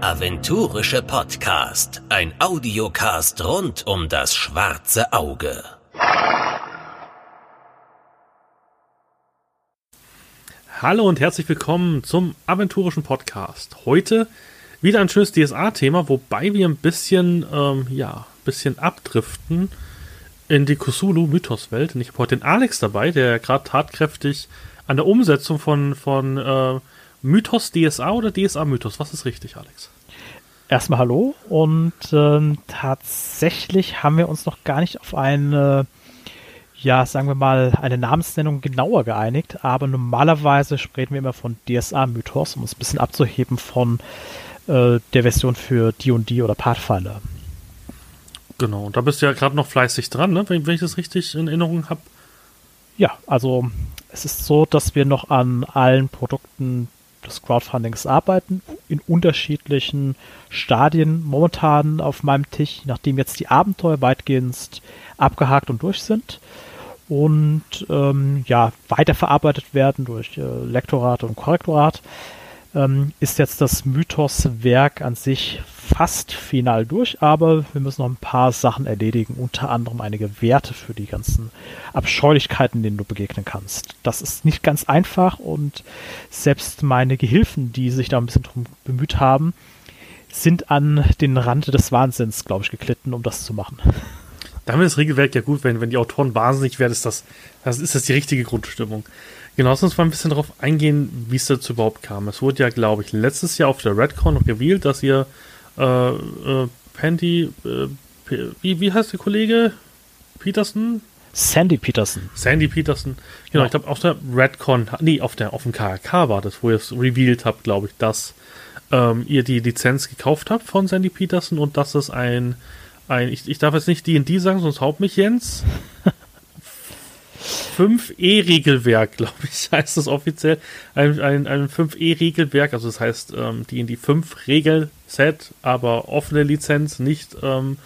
Aventurische Podcast. Ein Audiocast rund um das schwarze Auge. Hallo und herzlich willkommen zum aventurischen Podcast. Heute wieder ein schönes DSA-Thema, wobei wir ein bisschen, ähm, ja, bisschen abdriften in die Cthulhu-Mythos-Welt. Und ich habe heute den Alex dabei, der gerade tatkräftig an der Umsetzung von, von äh, Mythos DSA oder DSA Mythos. Was ist richtig, Alex? Erstmal hallo und ähm, tatsächlich haben wir uns noch gar nicht auf eine, ja, sagen wir mal, eine Namensnennung genauer geeinigt, aber normalerweise sprechen wir immer von DSA Mythos, um es ein bisschen abzuheben von äh, der Version für D&D oder Pathfinder. Genau, und da bist du ja gerade noch fleißig dran, ne? wenn, wenn ich das richtig in Erinnerung habe. Ja, also es ist so, dass wir noch an allen Produkten des Crowdfundings arbeiten, in unterschiedlichen Stadien momentan auf meinem Tisch, nachdem jetzt die Abenteuer weitgehend abgehakt und durch sind und ähm, ja, weiterverarbeitet werden durch äh, Lektorat und Korrektorat, ähm, ist jetzt das Mythos-Werk an sich fast final durch, aber wir müssen noch ein paar Sachen erledigen, unter anderem einige Werte für die ganzen Abscheulichkeiten, denen du begegnen kannst. Das ist nicht ganz einfach und selbst meine Gehilfen, die sich da ein bisschen drum bemüht haben, sind an den Rand des Wahnsinns, glaube ich, geglitten, um das zu machen. Damit ist das Regelwerk ja gut, wenn, wenn die Autoren wahnsinnig werden, ist das, das ist das die richtige Grundstimmung. Genau, lass uns mal ein bisschen darauf eingehen, wie es dazu überhaupt kam. Es wurde ja, glaube ich, letztes Jahr auf der Redcon revealed, dass ihr äh, äh, Pandy, äh, wie, wie heißt der Kollege? Peterson? Sandy Peterson. Sandy Peterson. Genau, ja. ich glaube auf der Redcon, nee, auf der auf dem KRK war das, wo ihr es revealed habt, glaube ich, dass ähm, ihr die Lizenz gekauft habt von Sandy Peterson und dass es ein, ein ich, ich darf jetzt nicht D&D sagen, sonst haut mich Jens. 5E-Regelwerk, glaube ich, heißt das offiziell. Ein, ein, ein 5E-Regelwerk, also das heißt, ähm, die in die 5-Regel-Set, aber offene Lizenz, nicht, ähm,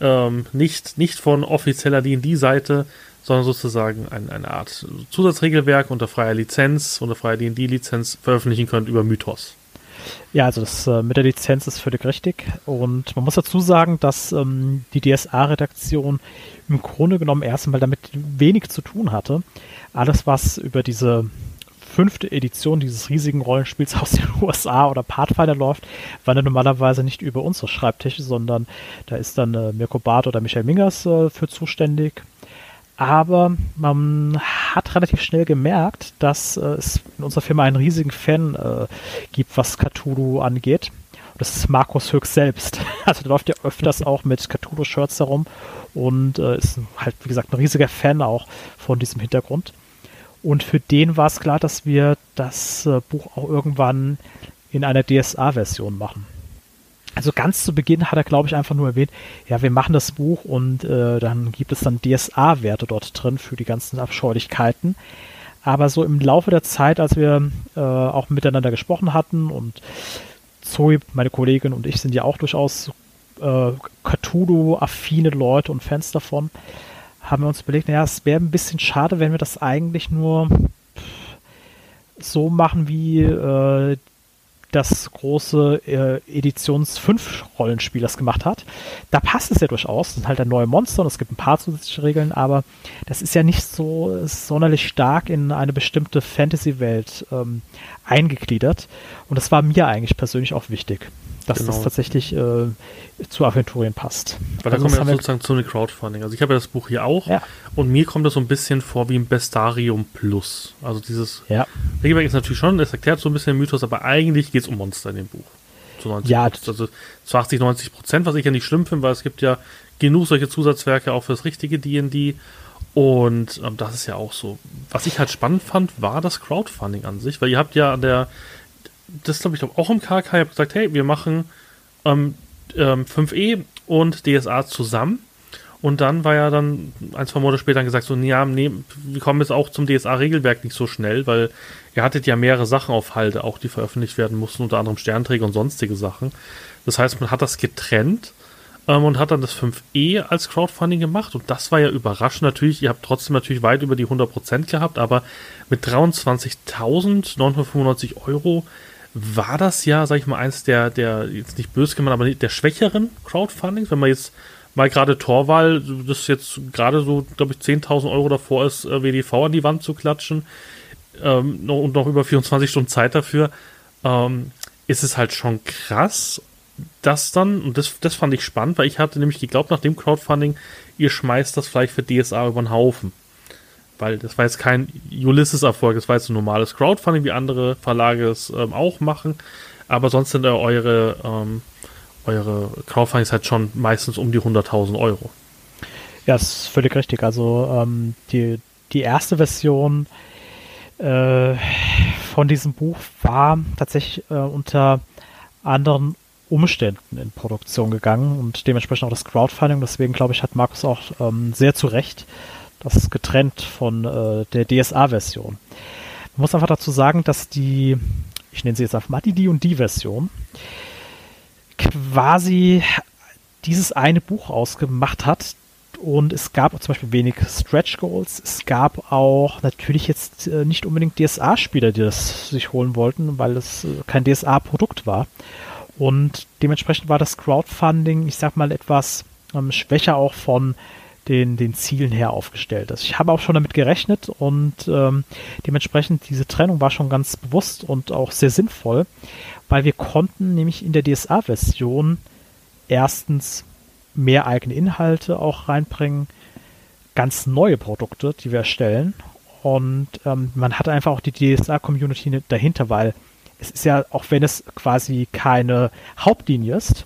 ähm, nicht, nicht von offizieller D&D-Seite, sondern sozusagen ein, eine Art Zusatzregelwerk unter freier Lizenz, unter freier D&D-Lizenz veröffentlichen könnt über Mythos. Ja, also das äh, mit der Lizenz ist völlig richtig. Und man muss dazu sagen, dass ähm, die DSA-Redaktion im Grunde genommen erstmal damit wenig zu tun hatte. Alles, was über diese fünfte Edition dieses riesigen Rollenspiels aus den USA oder Pathfinder läuft, war normalerweise nicht über unsere Schreibtische, sondern da ist dann äh, Mirko Barth oder Michael Mingers äh, für zuständig. Aber man hat relativ schnell gemerkt, dass äh, es in unserer Firma einen riesigen Fan äh, gibt, was Cthulhu angeht. Und das ist Markus Höchst selbst. Also der läuft ja öfters auch mit Cthulhu-Shirts herum und äh, ist halt, wie gesagt, ein riesiger Fan auch von diesem Hintergrund. Und für den war es klar, dass wir das äh, Buch auch irgendwann in einer DSA-Version machen. Also ganz zu Beginn hat er, glaube ich, einfach nur erwähnt, ja, wir machen das Buch und äh, dann gibt es dann DSA-Werte dort drin für die ganzen Abscheulichkeiten. Aber so im Laufe der Zeit, als wir äh, auch miteinander gesprochen hatten und Zoe, meine Kollegin und ich sind ja auch durchaus äh, Cthulhu-affine Leute und Fans davon, haben wir uns überlegt, naja, es wäre ein bisschen schade, wenn wir das eigentlich nur so machen, wie äh, das große äh, Editions 5 Rollenspiel das gemacht hat. Da passt es ja durchaus. Das sind halt ein neue Monster und es gibt ein paar zusätzliche Regeln, aber das ist ja nicht so sonderlich stark in eine bestimmte Fantasy-Welt ähm, eingegliedert. Und das war mir eigentlich persönlich auch wichtig dass genau. das tatsächlich äh, zu Aventurien passt. Weil also da kommen wir sozusagen zu einem Crowdfunding. Also ich habe ja das Buch hier auch ja. und mir kommt das so ein bisschen vor wie ein Bestarium Plus. Also dieses ja. Regelwerk ist natürlich schon, es erklärt so ein bisschen den Mythos, aber eigentlich geht es um Monster in dem Buch. Zu 90 ja, also zu 80, 90 Prozent, was ich ja nicht schlimm finde, weil es gibt ja genug solche Zusatzwerke auch für das richtige D&D. Und ähm, das ist ja auch so. Was ich halt spannend fand, war das Crowdfunding an sich, weil ihr habt ja an der das glaube ich auch im KK, ich habe gesagt, hey, wir machen ähm, ähm, 5e und DSA zusammen. Und dann war ja dann ein, zwei Monate später gesagt, so, ja, nee, wir kommen jetzt auch zum DSA-Regelwerk nicht so schnell, weil ihr hattet ja mehrere Sachen auf Halde, auch die veröffentlicht werden mussten, unter anderem Sternträger und sonstige Sachen. Das heißt, man hat das getrennt ähm, und hat dann das 5e als Crowdfunding gemacht und das war ja überraschend natürlich. Ihr habt trotzdem natürlich weit über die 100% gehabt, aber mit 23.995 Euro war das ja, sag ich mal, eins der, der jetzt nicht böse gemeint, aber der schwächeren Crowdfundings, wenn man jetzt mal gerade Torwahl, das jetzt gerade so, glaube ich, 10.000 Euro davor ist, äh, WDV an die Wand zu klatschen ähm, und noch über 24 Stunden Zeit dafür, ähm, ist es halt schon krass, dass dann, und das, das fand ich spannend, weil ich hatte nämlich geglaubt, nach dem Crowdfunding, ihr schmeißt das vielleicht für DSA über den Haufen. Weil das war jetzt kein Ulysses-Erfolg, das war jetzt ein normales Crowdfunding, wie andere Verlage es ähm, auch machen. Aber sonst sind eure ähm, eure Crowdfundings halt schon meistens um die 100.000 Euro. Ja, ist völlig richtig. Also ähm, die, die erste Version äh, von diesem Buch war tatsächlich äh, unter anderen Umständen in Produktion gegangen und dementsprechend auch das Crowdfunding. Deswegen glaube ich, hat Markus auch ähm, sehr zu Recht das getrennt von äh, der DSA-Version. Man muss einfach dazu sagen, dass die, ich nenne sie jetzt einfach mal die die und die Version, quasi dieses eine Buch ausgemacht hat. Und es gab zum Beispiel wenig Stretch Goals. Es gab auch natürlich jetzt äh, nicht unbedingt DSA-Spieler, die das sich holen wollten, weil es äh, kein DSA-Produkt war. Und dementsprechend war das Crowdfunding, ich sag mal, etwas ähm, schwächer auch von den, den Zielen her aufgestellt ist. Ich habe auch schon damit gerechnet und ähm, dementsprechend diese Trennung war schon ganz bewusst und auch sehr sinnvoll, weil wir konnten nämlich in der DSA-Version erstens mehr eigene Inhalte auch reinbringen, ganz neue Produkte, die wir erstellen und ähm, man hat einfach auch die DSA-Community dahinter, weil es ist ja, auch wenn es quasi keine Hauptlinie ist,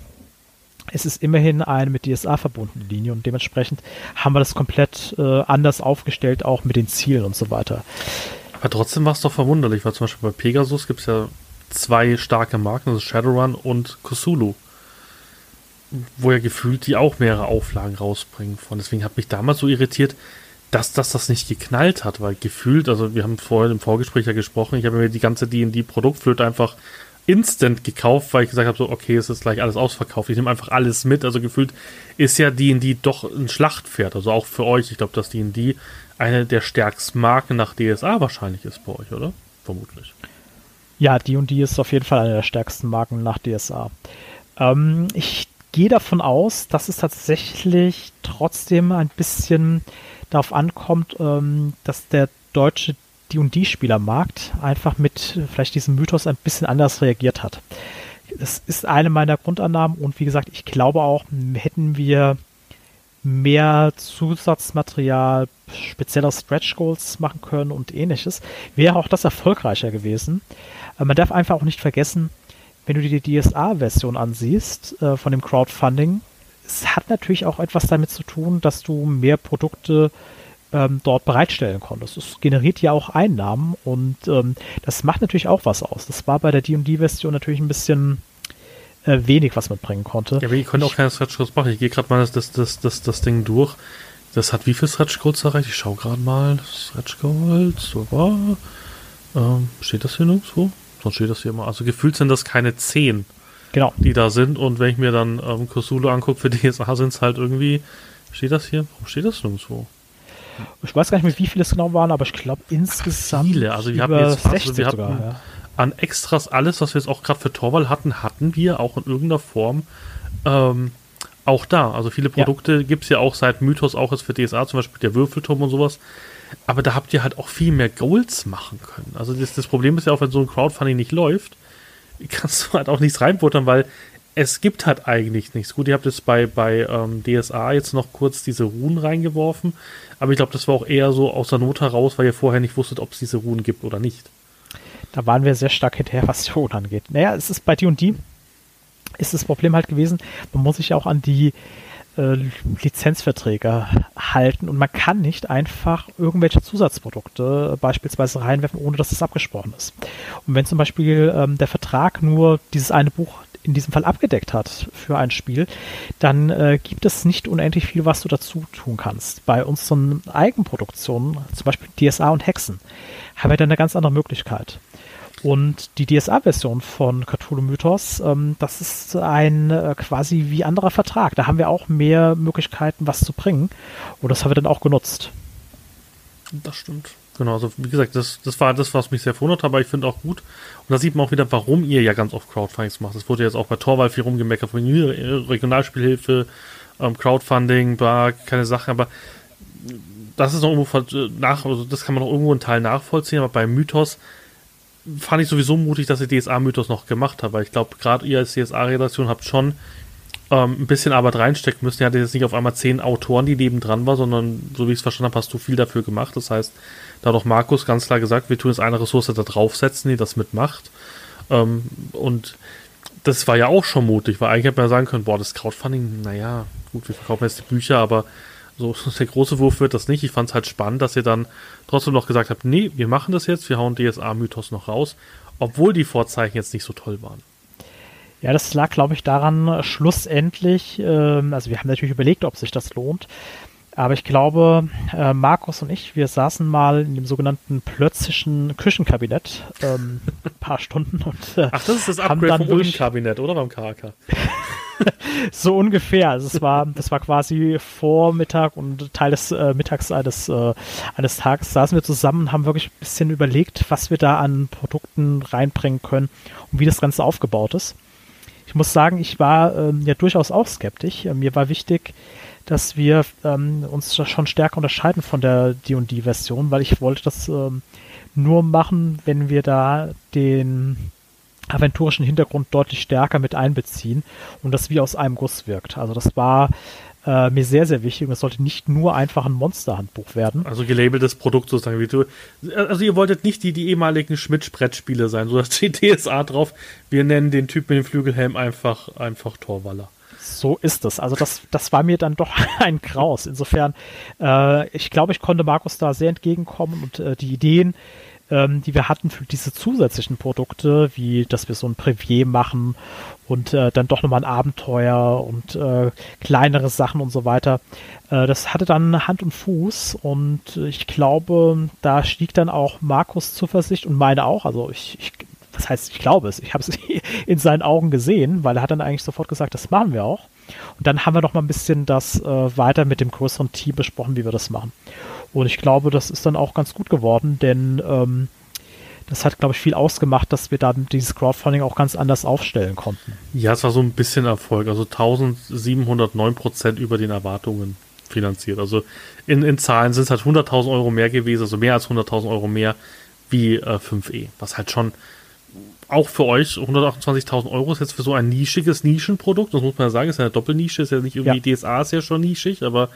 es ist immerhin eine mit DSA verbundene Linie und dementsprechend haben wir das komplett äh, anders aufgestellt, auch mit den Zielen und so weiter. Aber trotzdem war es doch verwunderlich, weil zum Beispiel bei Pegasus gibt es ja zwei starke Marken, also Shadowrun und Cthulhu, wo ja gefühlt die auch mehrere Auflagen rausbringen von. Deswegen hat mich damals so irritiert, dass, dass das nicht geknallt hat, weil gefühlt, also wir haben vorhin im Vorgespräch ja gesprochen, ich habe mir die ganze D&D-Produktflöte einfach instant gekauft, weil ich gesagt habe, so, okay, es ist gleich alles ausverkauft. Ich nehme einfach alles mit. Also gefühlt ist ja D&D doch ein Schlachtpferd. Also auch für euch. Ich glaube, dass D&D eine der stärksten Marken nach DSA wahrscheinlich ist bei euch, oder? Vermutlich. Ja, D&D ist auf jeden Fall eine der stärksten Marken nach DSA. Ähm, ich gehe davon aus, dass es tatsächlich trotzdem ein bisschen darauf ankommt, ähm, dass der deutsche D&D-Spielermarkt einfach mit vielleicht diesem Mythos ein bisschen anders reagiert hat. Das ist eine meiner Grundannahmen und wie gesagt, ich glaube auch, hätten wir mehr Zusatzmaterial, spezielle Stretch Goals machen können und ähnliches, wäre auch das erfolgreicher gewesen. Aber man darf einfach auch nicht vergessen, wenn du dir die DSA-Version ansiehst äh, von dem Crowdfunding, es hat natürlich auch etwas damit zu tun, dass du mehr Produkte ähm, dort bereitstellen konntest. Es generiert ja auch Einnahmen und ähm, das macht natürlich auch was aus. Das war bei der D&D-Version natürlich ein bisschen äh, wenig, was man bringen konnte. Ja, aber ihr könnt auch keine Stretch Goals machen. Ich gehe gerade mal das, das, das, das, das Ding durch. Das hat wie viel Stretch Goals erreicht? Ich schaue gerade mal. Stretch Goals, so war. Ähm, steht das hier nirgendwo? Sonst steht das hier immer. Also gefühlt sind das keine 10, genau. die da sind. Und wenn ich mir dann ähm, Cthulhu angucke, für DSA sind es halt irgendwie. Steht das hier? Warum steht das nirgendwo? Ich weiß gar nicht mehr, wie viele es genau waren, aber ich glaube insgesamt viele. Also wir haben jetzt fast, 60 also wir sogar, ja. an Extras alles, was wir jetzt auch gerade für Torwall hatten, hatten wir auch in irgendeiner Form ähm, auch da. Also viele Produkte ja. gibt es ja auch seit Mythos, auch jetzt für DSA, zum Beispiel der Würfelturm und sowas. Aber da habt ihr halt auch viel mehr Goals machen können. Also das, das Problem ist ja auch, wenn so ein Crowdfunding nicht läuft, kannst du halt auch nichts reinbuttern, weil es gibt halt eigentlich nichts. Gut, ihr habt jetzt bei, bei ähm, DSA jetzt noch kurz diese Runen reingeworfen, aber ich glaube, das war auch eher so aus der Not heraus, weil ihr vorher nicht wusstet, ob es diese Runen gibt oder nicht. Da waren wir sehr stark hinterher, was die Runen angeht. Naja, es ist bei D&D ist das Problem halt gewesen, man muss sich auch an die äh, Lizenzverträge halten und man kann nicht einfach irgendwelche Zusatzprodukte beispielsweise reinwerfen, ohne dass es abgesprochen ist. Und wenn zum Beispiel ähm, der Vertrag nur dieses eine Buch in diesem Fall abgedeckt hat für ein Spiel, dann äh, gibt es nicht unendlich viel, was du dazu tun kannst. Bei unseren Eigenproduktionen, zum Beispiel DSA und Hexen, haben wir dann eine ganz andere Möglichkeit. Und die DSA-Version von Cthulhu Mythos, ähm, das ist ein äh, quasi wie anderer Vertrag. Da haben wir auch mehr Möglichkeiten, was zu bringen. Und das haben wir dann auch genutzt. Das stimmt. Genau, also wie gesagt, das, das war das, was mich sehr verwundert hat, aber ich finde auch gut. Und da sieht man auch wieder, warum ihr ja ganz oft Crowdfundings macht. Das wurde jetzt auch bei Torwall viel rumgemeckert, von Regionalspielhilfe, ähm, Crowdfunding, war keine Sache, aber das ist noch irgendwo nach, also das kann man noch irgendwo einen Teil nachvollziehen, aber bei Mythos fand ich sowieso mutig, dass ihr DSA-Mythos noch gemacht habt, weil ich glaube, gerade ihr als DSA-Redaktion habt schon ähm, ein bisschen Arbeit reinstecken müssen. Ihr hattet jetzt nicht auf einmal zehn Autoren, die neben dran waren, sondern so wie ich es verstanden habe, hast du viel dafür gemacht. Das heißt, da hat auch Markus ganz klar gesagt, wir tun jetzt eine Ressource da draufsetzen, die das mitmacht. Ähm, und das war ja auch schon mutig, weil eigentlich hätte man ja sagen können, boah, das Crowdfunding, naja, gut, wir verkaufen jetzt die Bücher, aber so der große Wurf wird das nicht. Ich fand es halt spannend, dass ihr dann trotzdem noch gesagt habt, nee, wir machen das jetzt, wir hauen DSA-Mythos noch raus, obwohl die Vorzeichen jetzt nicht so toll waren. Ja, das lag, glaube ich, daran, schlussendlich, ähm, also wir haben natürlich überlegt, ob sich das lohnt, aber ich glaube, äh, Markus und ich, wir saßen mal in dem sogenannten plötzlichen Küchenkabinett ähm, ein paar Stunden und äh, Ach, das ist das Upgrade vom Ulm-Kabinett, oder beim KK? so ungefähr. Also es war, das war quasi Vormittag und Teil des äh, Mittags eines, äh, eines Tages saßen wir zusammen und haben wirklich ein bisschen überlegt, was wir da an Produkten reinbringen können und wie das Ganze aufgebaut ist. Ich muss sagen, ich war ähm, ja durchaus auch skeptisch. Äh, mir war wichtig, dass wir ähm, uns schon stärker unterscheiden von der D&D-Version, weil ich wollte das ähm, nur machen, wenn wir da den aventurischen Hintergrund deutlich stärker mit einbeziehen und das wie aus einem Guss wirkt. Also das war äh, mir sehr, sehr wichtig und es sollte nicht nur einfach ein Monsterhandbuch werden. Also gelabeltes Produkt sozusagen. Also ihr wolltet nicht die, die ehemaligen Schmidt-Brettspiele sein, so das steht DSA drauf. Wir nennen den Typ mit dem Flügelhelm einfach, einfach Torwaller. So ist es. Also das, das war mir dann doch ein Graus. Insofern, äh, ich glaube, ich konnte Markus da sehr entgegenkommen und äh, die Ideen, ähm, die wir hatten für diese zusätzlichen Produkte, wie dass wir so ein Privier machen und äh, dann doch nochmal ein Abenteuer und äh, kleinere Sachen und so weiter. Äh, das hatte dann Hand und Fuß und ich glaube, da stieg dann auch Markus Zuversicht und meine auch. Also ich, ich was heißt, ich glaube es, ich habe es in seinen Augen gesehen, weil er hat dann eigentlich sofort gesagt, das machen wir auch. Und dann haben wir noch mal ein bisschen das äh, weiter mit dem größeren Team besprochen, wie wir das machen. Und ich glaube, das ist dann auch ganz gut geworden, denn ähm, das hat, glaube ich, viel ausgemacht, dass wir dann dieses Crowdfunding auch ganz anders aufstellen konnten. Ja, es war so ein bisschen Erfolg. Also 1709 Prozent über den Erwartungen finanziert. Also in, in Zahlen sind es halt 100.000 Euro mehr gewesen, also mehr als 100.000 Euro mehr wie äh, 5e. Was halt schon auch für euch 128.000 Euro ist jetzt für so ein nischiges Nischenprodukt. Das muss man ja sagen, ist ja eine Doppelnische, ist ja nicht irgendwie ja. DSA ist ja schon nischig, aber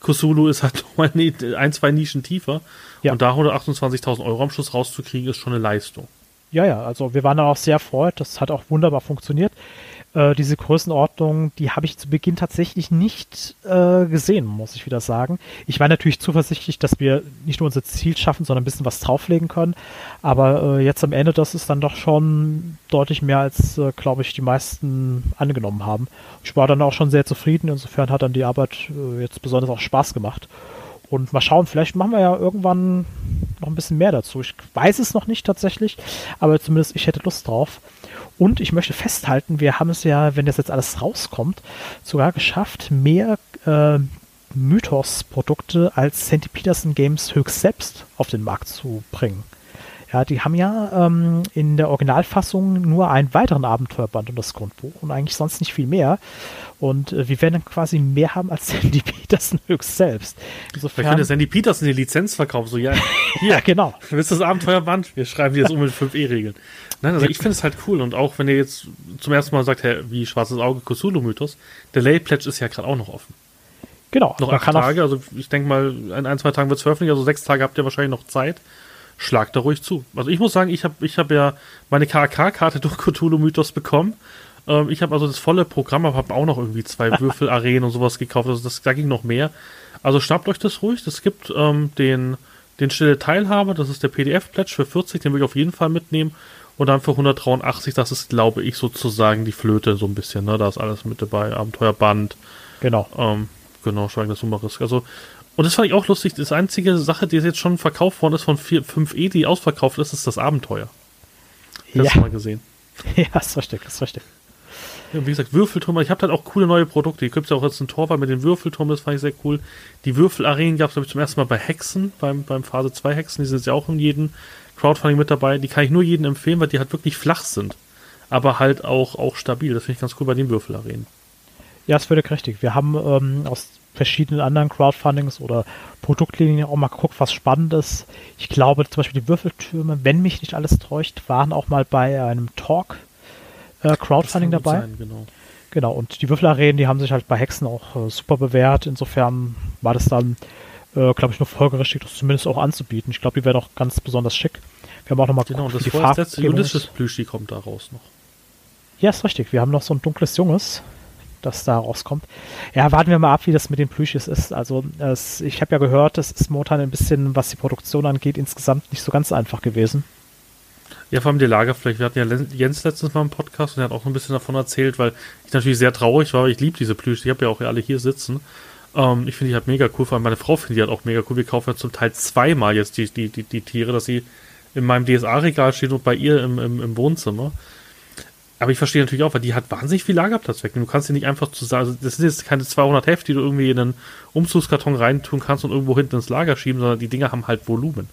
Kusulu ist halt noch ein, zwei Nischen tiefer. Ja. Und da 128.000 Euro am Schluss rauszukriegen, ist schon eine Leistung. Ja, ja, also wir waren da auch sehr freut. Das hat auch wunderbar funktioniert. Äh, diese Größenordnung, die habe ich zu Beginn tatsächlich nicht äh, gesehen, muss ich wieder sagen. Ich war natürlich zuversichtlich, dass wir nicht nur unser Ziel schaffen, sondern ein bisschen was drauflegen können. Aber äh, jetzt am Ende, das ist dann doch schon deutlich mehr, als, äh, glaube ich, die meisten angenommen haben. Ich war dann auch schon sehr zufrieden. Insofern hat dann die Arbeit äh, jetzt besonders auch Spaß gemacht. Und mal schauen, vielleicht machen wir ja irgendwann noch ein bisschen mehr dazu. Ich weiß es noch nicht tatsächlich, aber zumindest ich hätte Lust drauf. Und ich möchte festhalten, wir haben es ja, wenn das jetzt alles rauskommt, sogar geschafft, mehr äh, Mythos-Produkte als Sandy Peterson Games höchst selbst auf den Markt zu bringen. Ja, die haben ja ähm, in der Originalfassung nur einen weiteren Abenteuerband und das Grundbuch und eigentlich sonst nicht viel mehr. Und äh, wir werden dann quasi mehr haben als Sandy Peterson höchst selbst. Insofern, Vielleicht könnte Sandy Peterson die Lizenz verkaufen. So, ja, hier, ja, genau. Du willst das Abenteuerband? Wir schreiben dir das um mit 5e-Regeln. Nein, also ich finde es halt cool. Und auch wenn ihr jetzt zum ersten Mal sagt, hey, wie Schwarzes Auge Cthulhu-Mythos, der Lay Pledge ist ja gerade auch noch offen. Genau. Noch acht Tage, also ich denke mal, in ein, zwei Tagen wird es veröffentlicht, also sechs Tage habt ihr wahrscheinlich noch Zeit schlag da ruhig zu. Also ich muss sagen, ich habe ich hab ja meine KK-Karte durch Cthulhu Mythos bekommen. Ähm, ich habe also das volle Programm, aber habe auch noch irgendwie zwei Würfelarenen und sowas gekauft. Also das, da ging noch mehr. Also schnappt euch das ruhig. Es gibt ähm, den, den stille Teilhaber, das ist der PDF-Pledge für 40, den will ich auf jeden Fall mitnehmen. Und dann für 183, das ist, glaube ich, sozusagen die Flöte so ein bisschen. Ne? Da ist alles mit dabei. Abenteuerband. Genau. Ähm, genau, Schweigen des Humorisk. Also und das fand ich auch lustig. Das einzige Sache, die jetzt schon verkauft worden ist von 4, 5E, die ausverkauft ist, ist das Abenteuer. Das ja. mal gesehen. Ja, ist richtig, ist richtig. Ja, wie gesagt, Würfelturm, ich habe halt auch coole neue Produkte. Hier gibt es ja auch jetzt einen Torwart mit dem Würfelturm, das fand ich sehr cool. Die Würfelarenen gab es, glaube ich, zum ersten Mal bei Hexen, beim, beim Phase 2 Hexen, die sind ja auch in jedem Crowdfunding mit dabei. Die kann ich nur jedem empfehlen, weil die halt wirklich flach sind. Aber halt auch, auch stabil. Das finde ich ganz cool bei den Würfelarenen. Ja, ist völlig richtig. Wir haben ähm, aus verschiedenen anderen Crowdfundings oder Produktlinien auch mal geguckt, was spannend ist. Ich glaube zum Beispiel die Würfeltürme, wenn mich nicht alles täuscht, waren auch mal bei einem Talk äh, Crowdfunding dabei. Sein, genau. genau, und die Würfelarenen, die haben sich halt bei Hexen auch äh, super bewährt. Insofern war das dann, äh, glaube ich, nur folgerichtig, das zumindest auch anzubieten. Ich glaube, die wäre auch ganz besonders schick. Wir haben auch nochmal genau, geguckt, das die letzte jüdisches Plüschi kommt da raus noch. Ja, ist richtig. Wir haben noch so ein dunkles Junges, das da rauskommt. Ja, warten wir mal ab, wie das mit den Plüschis ist. Also es, ich habe ja gehört, es ist momentan ein bisschen, was die Produktion angeht, insgesamt nicht so ganz einfach gewesen. Ja, vor allem die Lagerfläche. Wir hatten ja Jens letztens mal im Podcast und er hat auch ein bisschen davon erzählt, weil ich natürlich sehr traurig war, weil ich liebe diese Plüschis. Ich habe ja auch alle hier sitzen. Ähm, ich finde die halt mega cool. Vor allem meine Frau findet die halt auch mega cool. Wir kaufen ja zum Teil zweimal jetzt die, die, die, die Tiere, dass sie in meinem DSA-Regal stehen und bei ihr im, im, im Wohnzimmer. Aber ich verstehe natürlich auch, weil die hat wahnsinnig viel Lagerplatz weg. Du kannst sie nicht einfach zu sagen, also das sind jetzt keine 200 Heft, die du irgendwie in einen Umzugskarton reintun kannst und irgendwo hinten ins Lager schieben, sondern die Dinger haben halt Volumen.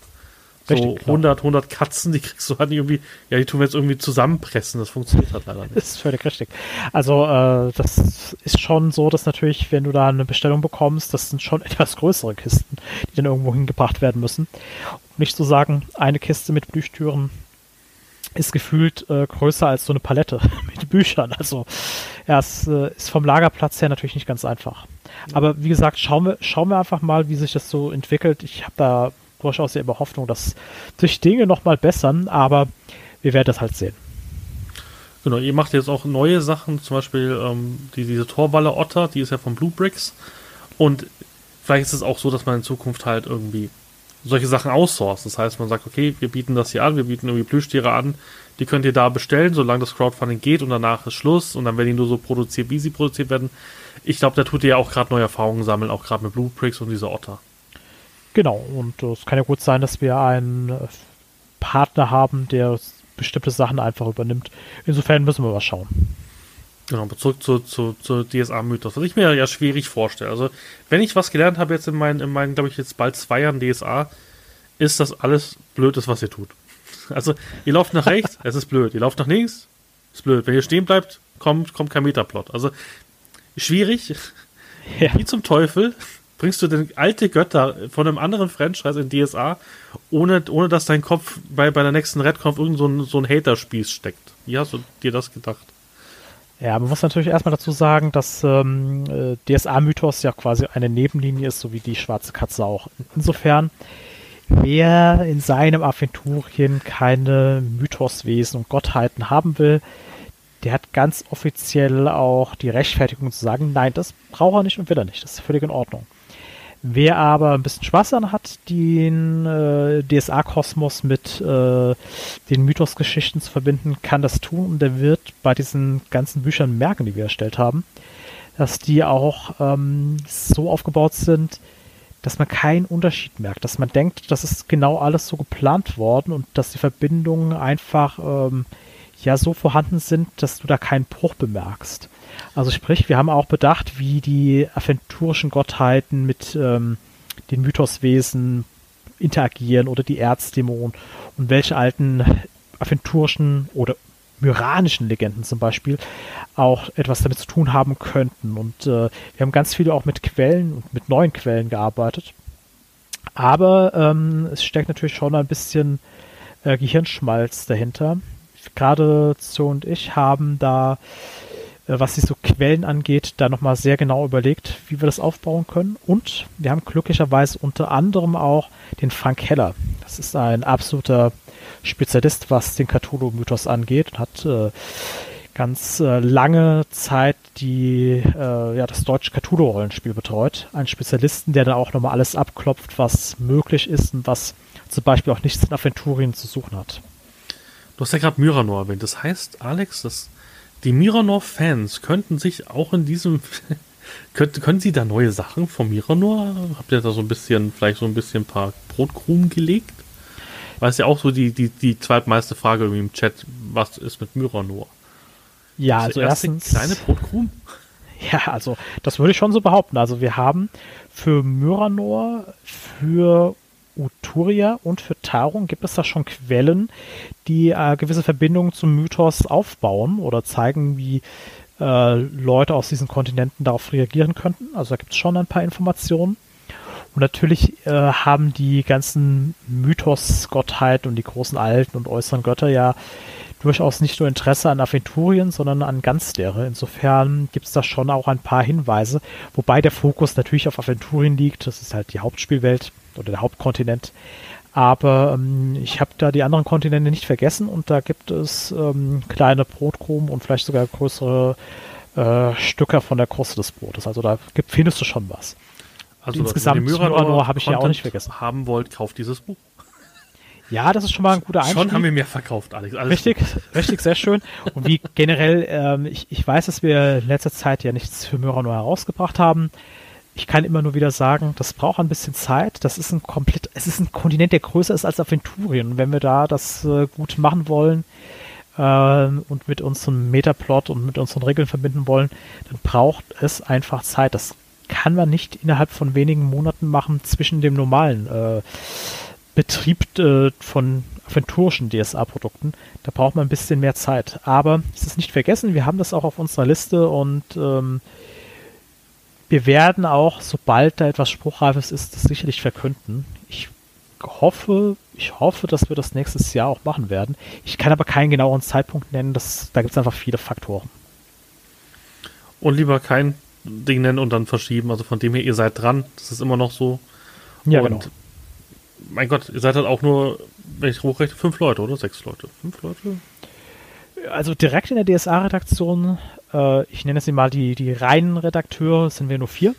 So Richtig, 100, 100 Katzen, die kriegst du halt nicht irgendwie, ja, die tun wir jetzt irgendwie zusammenpressen. Das funktioniert halt leider nicht. Das ist völlig richtig. Also, äh, das ist schon so, dass natürlich, wenn du da eine Bestellung bekommst, das sind schon etwas größere Kisten, die dann irgendwo hingebracht werden müssen. Um nicht zu sagen, eine Kiste mit Plüschtüren ist gefühlt äh, größer als so eine Palette mit Büchern. Also ja, es äh, ist vom Lagerplatz her natürlich nicht ganz einfach. Aber wie gesagt, schauen wir, schauen wir einfach mal, wie sich das so entwickelt. Ich habe da durchaus ja immer Hoffnung, dass sich Dinge nochmal bessern, aber wir werden das halt sehen. Genau, ihr macht jetzt auch neue Sachen, zum Beispiel ähm, die, diese Torwalle Otter, die ist ja von Blue Bricks. Und vielleicht ist es auch so, dass man in Zukunft halt irgendwie solche Sachen outsourced. Das heißt, man sagt, okay, wir bieten das hier an, wir bieten irgendwie Plüschtiere an, die könnt ihr da bestellen, solange das Crowdfunding geht und danach ist Schluss und dann werden die nur so produziert, wie sie produziert werden. Ich glaube, da tut ihr ja auch gerade neue Erfahrungen sammeln, auch gerade mit Blue Bricks und dieser Otter. Genau, und es kann ja gut sein, dass wir einen äh, Partner haben, der bestimmte Sachen einfach übernimmt. Insofern müssen wir was schauen. Genau, zurück zu, zu, zu DSA-Mythos, was ich mir ja schwierig vorstelle. Also, wenn ich was gelernt habe jetzt in meinen, in meinen glaube ich, jetzt bald zwei Jahren DSA, ist das alles blöd ist, was ihr tut. Also, ihr lauft nach rechts, es ist blöd. Ihr lauft nach links, ist blöd. Wenn ihr stehen bleibt, kommt, kommt kein Metaplot. Also, schwierig. Ja. Wie zum Teufel bringst du denn alte Götter von einem anderen Franchise in DSA, ohne, ohne dass dein Kopf bei, bei der nächsten Redconf irgend so ein, so ein Hater-Spieß steckt? Wie hast du dir das gedacht? Ja, man muss natürlich erstmal dazu sagen, dass ähm, äh, DSA-Mythos ja quasi eine Nebenlinie ist, so wie die schwarze Katze auch. Insofern, wer in seinem Aventurien keine Mythoswesen und Gottheiten haben will, der hat ganz offiziell auch die Rechtfertigung zu sagen, nein, das braucht er nicht und will er nicht. Das ist völlig in Ordnung. Wer aber ein bisschen Spaß daran hat, den äh, DSA-Kosmos mit äh, den Mythos-Geschichten zu verbinden, kann das tun und der wird bei diesen ganzen Büchern merken, die wir erstellt haben, dass die auch ähm, so aufgebaut sind, dass man keinen Unterschied merkt, dass man denkt, das ist genau alles so geplant worden und dass die Verbindungen einfach ähm, ja so vorhanden sind, dass du da keinen Bruch bemerkst. Also sprich, wir haben auch bedacht, wie die aventurischen Gottheiten mit ähm, den Mythoswesen interagieren oder die Erzdämonen und welche alten aventurischen oder myranischen Legenden zum Beispiel auch etwas damit zu tun haben könnten. Und äh, wir haben ganz viele auch mit Quellen und mit neuen Quellen gearbeitet. Aber ähm, es steckt natürlich schon ein bisschen äh, Gehirnschmalz dahinter. Gerade Zo und ich haben da was die so Quellen angeht, da nochmal sehr genau überlegt, wie wir das aufbauen können. Und wir haben glücklicherweise unter anderem auch den Frank Heller. Das ist ein absoluter Spezialist, was den Cthulhu-Mythos angeht und hat äh, ganz äh, lange Zeit die, äh, ja, das deutsche Cthulhu-Rollenspiel betreut. Ein Spezialisten, der da auch nochmal alles abklopft, was möglich ist und was zum Beispiel auch nichts in Aventurien zu suchen hat. Du hast ja gerade Myranor erwähnt. Das heißt, Alex, das die Miranor-Fans könnten sich auch in diesem. können, können Sie da neue Sachen von Miranor? Habt ihr da so ein bisschen, vielleicht so ein bisschen ein paar Brotkrumen gelegt? Weil es ja auch so die, die, die zweitmeiste Frage irgendwie im Chat, was ist mit Miranor? Ja, also erstens. Kleine Brotkrumen? Ja, also das würde ich schon so behaupten. Also wir haben für Myranor, für Uturia und für Tarung gibt es da schon Quellen, die äh, gewisse Verbindungen zum Mythos aufbauen oder zeigen, wie äh, Leute aus diesen Kontinenten darauf reagieren könnten. Also da gibt es schon ein paar Informationen. Und natürlich äh, haben die ganzen Mythos-Gottheiten und die großen alten und äußeren Götter ja durchaus nicht nur Interesse an Aventurien, sondern an Ganzlehre. Insofern gibt es da schon auch ein paar Hinweise, wobei der Fokus natürlich auf Aventurien liegt. Das ist halt die Hauptspielwelt oder der Hauptkontinent. Aber ähm, ich habe da die anderen Kontinente nicht vergessen und da gibt es ähm, kleine Brotkrumen und vielleicht sogar größere äh, Stücke von der Kruste des Brotes. Also da gibt, findest du schon was. Also insgesamt Myranor habe ich ja auch nicht vergessen. Haben wollt, kauft dieses Buch. Ja, das ist schon mal ein guter Einstieg. Schon haben wir mehr verkauft, Alex. Alles richtig, gut. richtig, sehr schön. Und wie generell, ähm, ich, ich weiß, dass wir in letzter Zeit ja nichts für Myranor herausgebracht haben ich kann immer nur wieder sagen, das braucht ein bisschen Zeit. Das ist ein komplett, es ist ein Kontinent, der größer ist als Aventurien. Wenn wir da das äh, gut machen wollen äh, und mit unserem Metaplot und mit unseren Regeln verbinden wollen, dann braucht es einfach Zeit. Das kann man nicht innerhalb von wenigen Monaten machen zwischen dem normalen äh, Betrieb äh, von aventurischen DSA-Produkten. Da braucht man ein bisschen mehr Zeit. Aber es ist nicht vergessen, wir haben das auch auf unserer Liste und ähm, wir werden auch, sobald da etwas Spruchreifes ist, das sicherlich verkünden. Ich hoffe, ich hoffe, dass wir das nächstes Jahr auch machen werden. Ich kann aber keinen genaueren Zeitpunkt nennen. Das, da gibt es einfach viele Faktoren. Und lieber kein Ding nennen und dann verschieben. Also von dem her, ihr seid dran. Das ist immer noch so. Ja, und genau. Mein Gott, ihr seid halt auch nur, wenn ich hochrechne, fünf Leute, oder? Sechs Leute. Fünf Leute? Also direkt in der DSA-Redaktion äh, ich nenne es mal die, die reinen Redakteure, sind wir nur vier.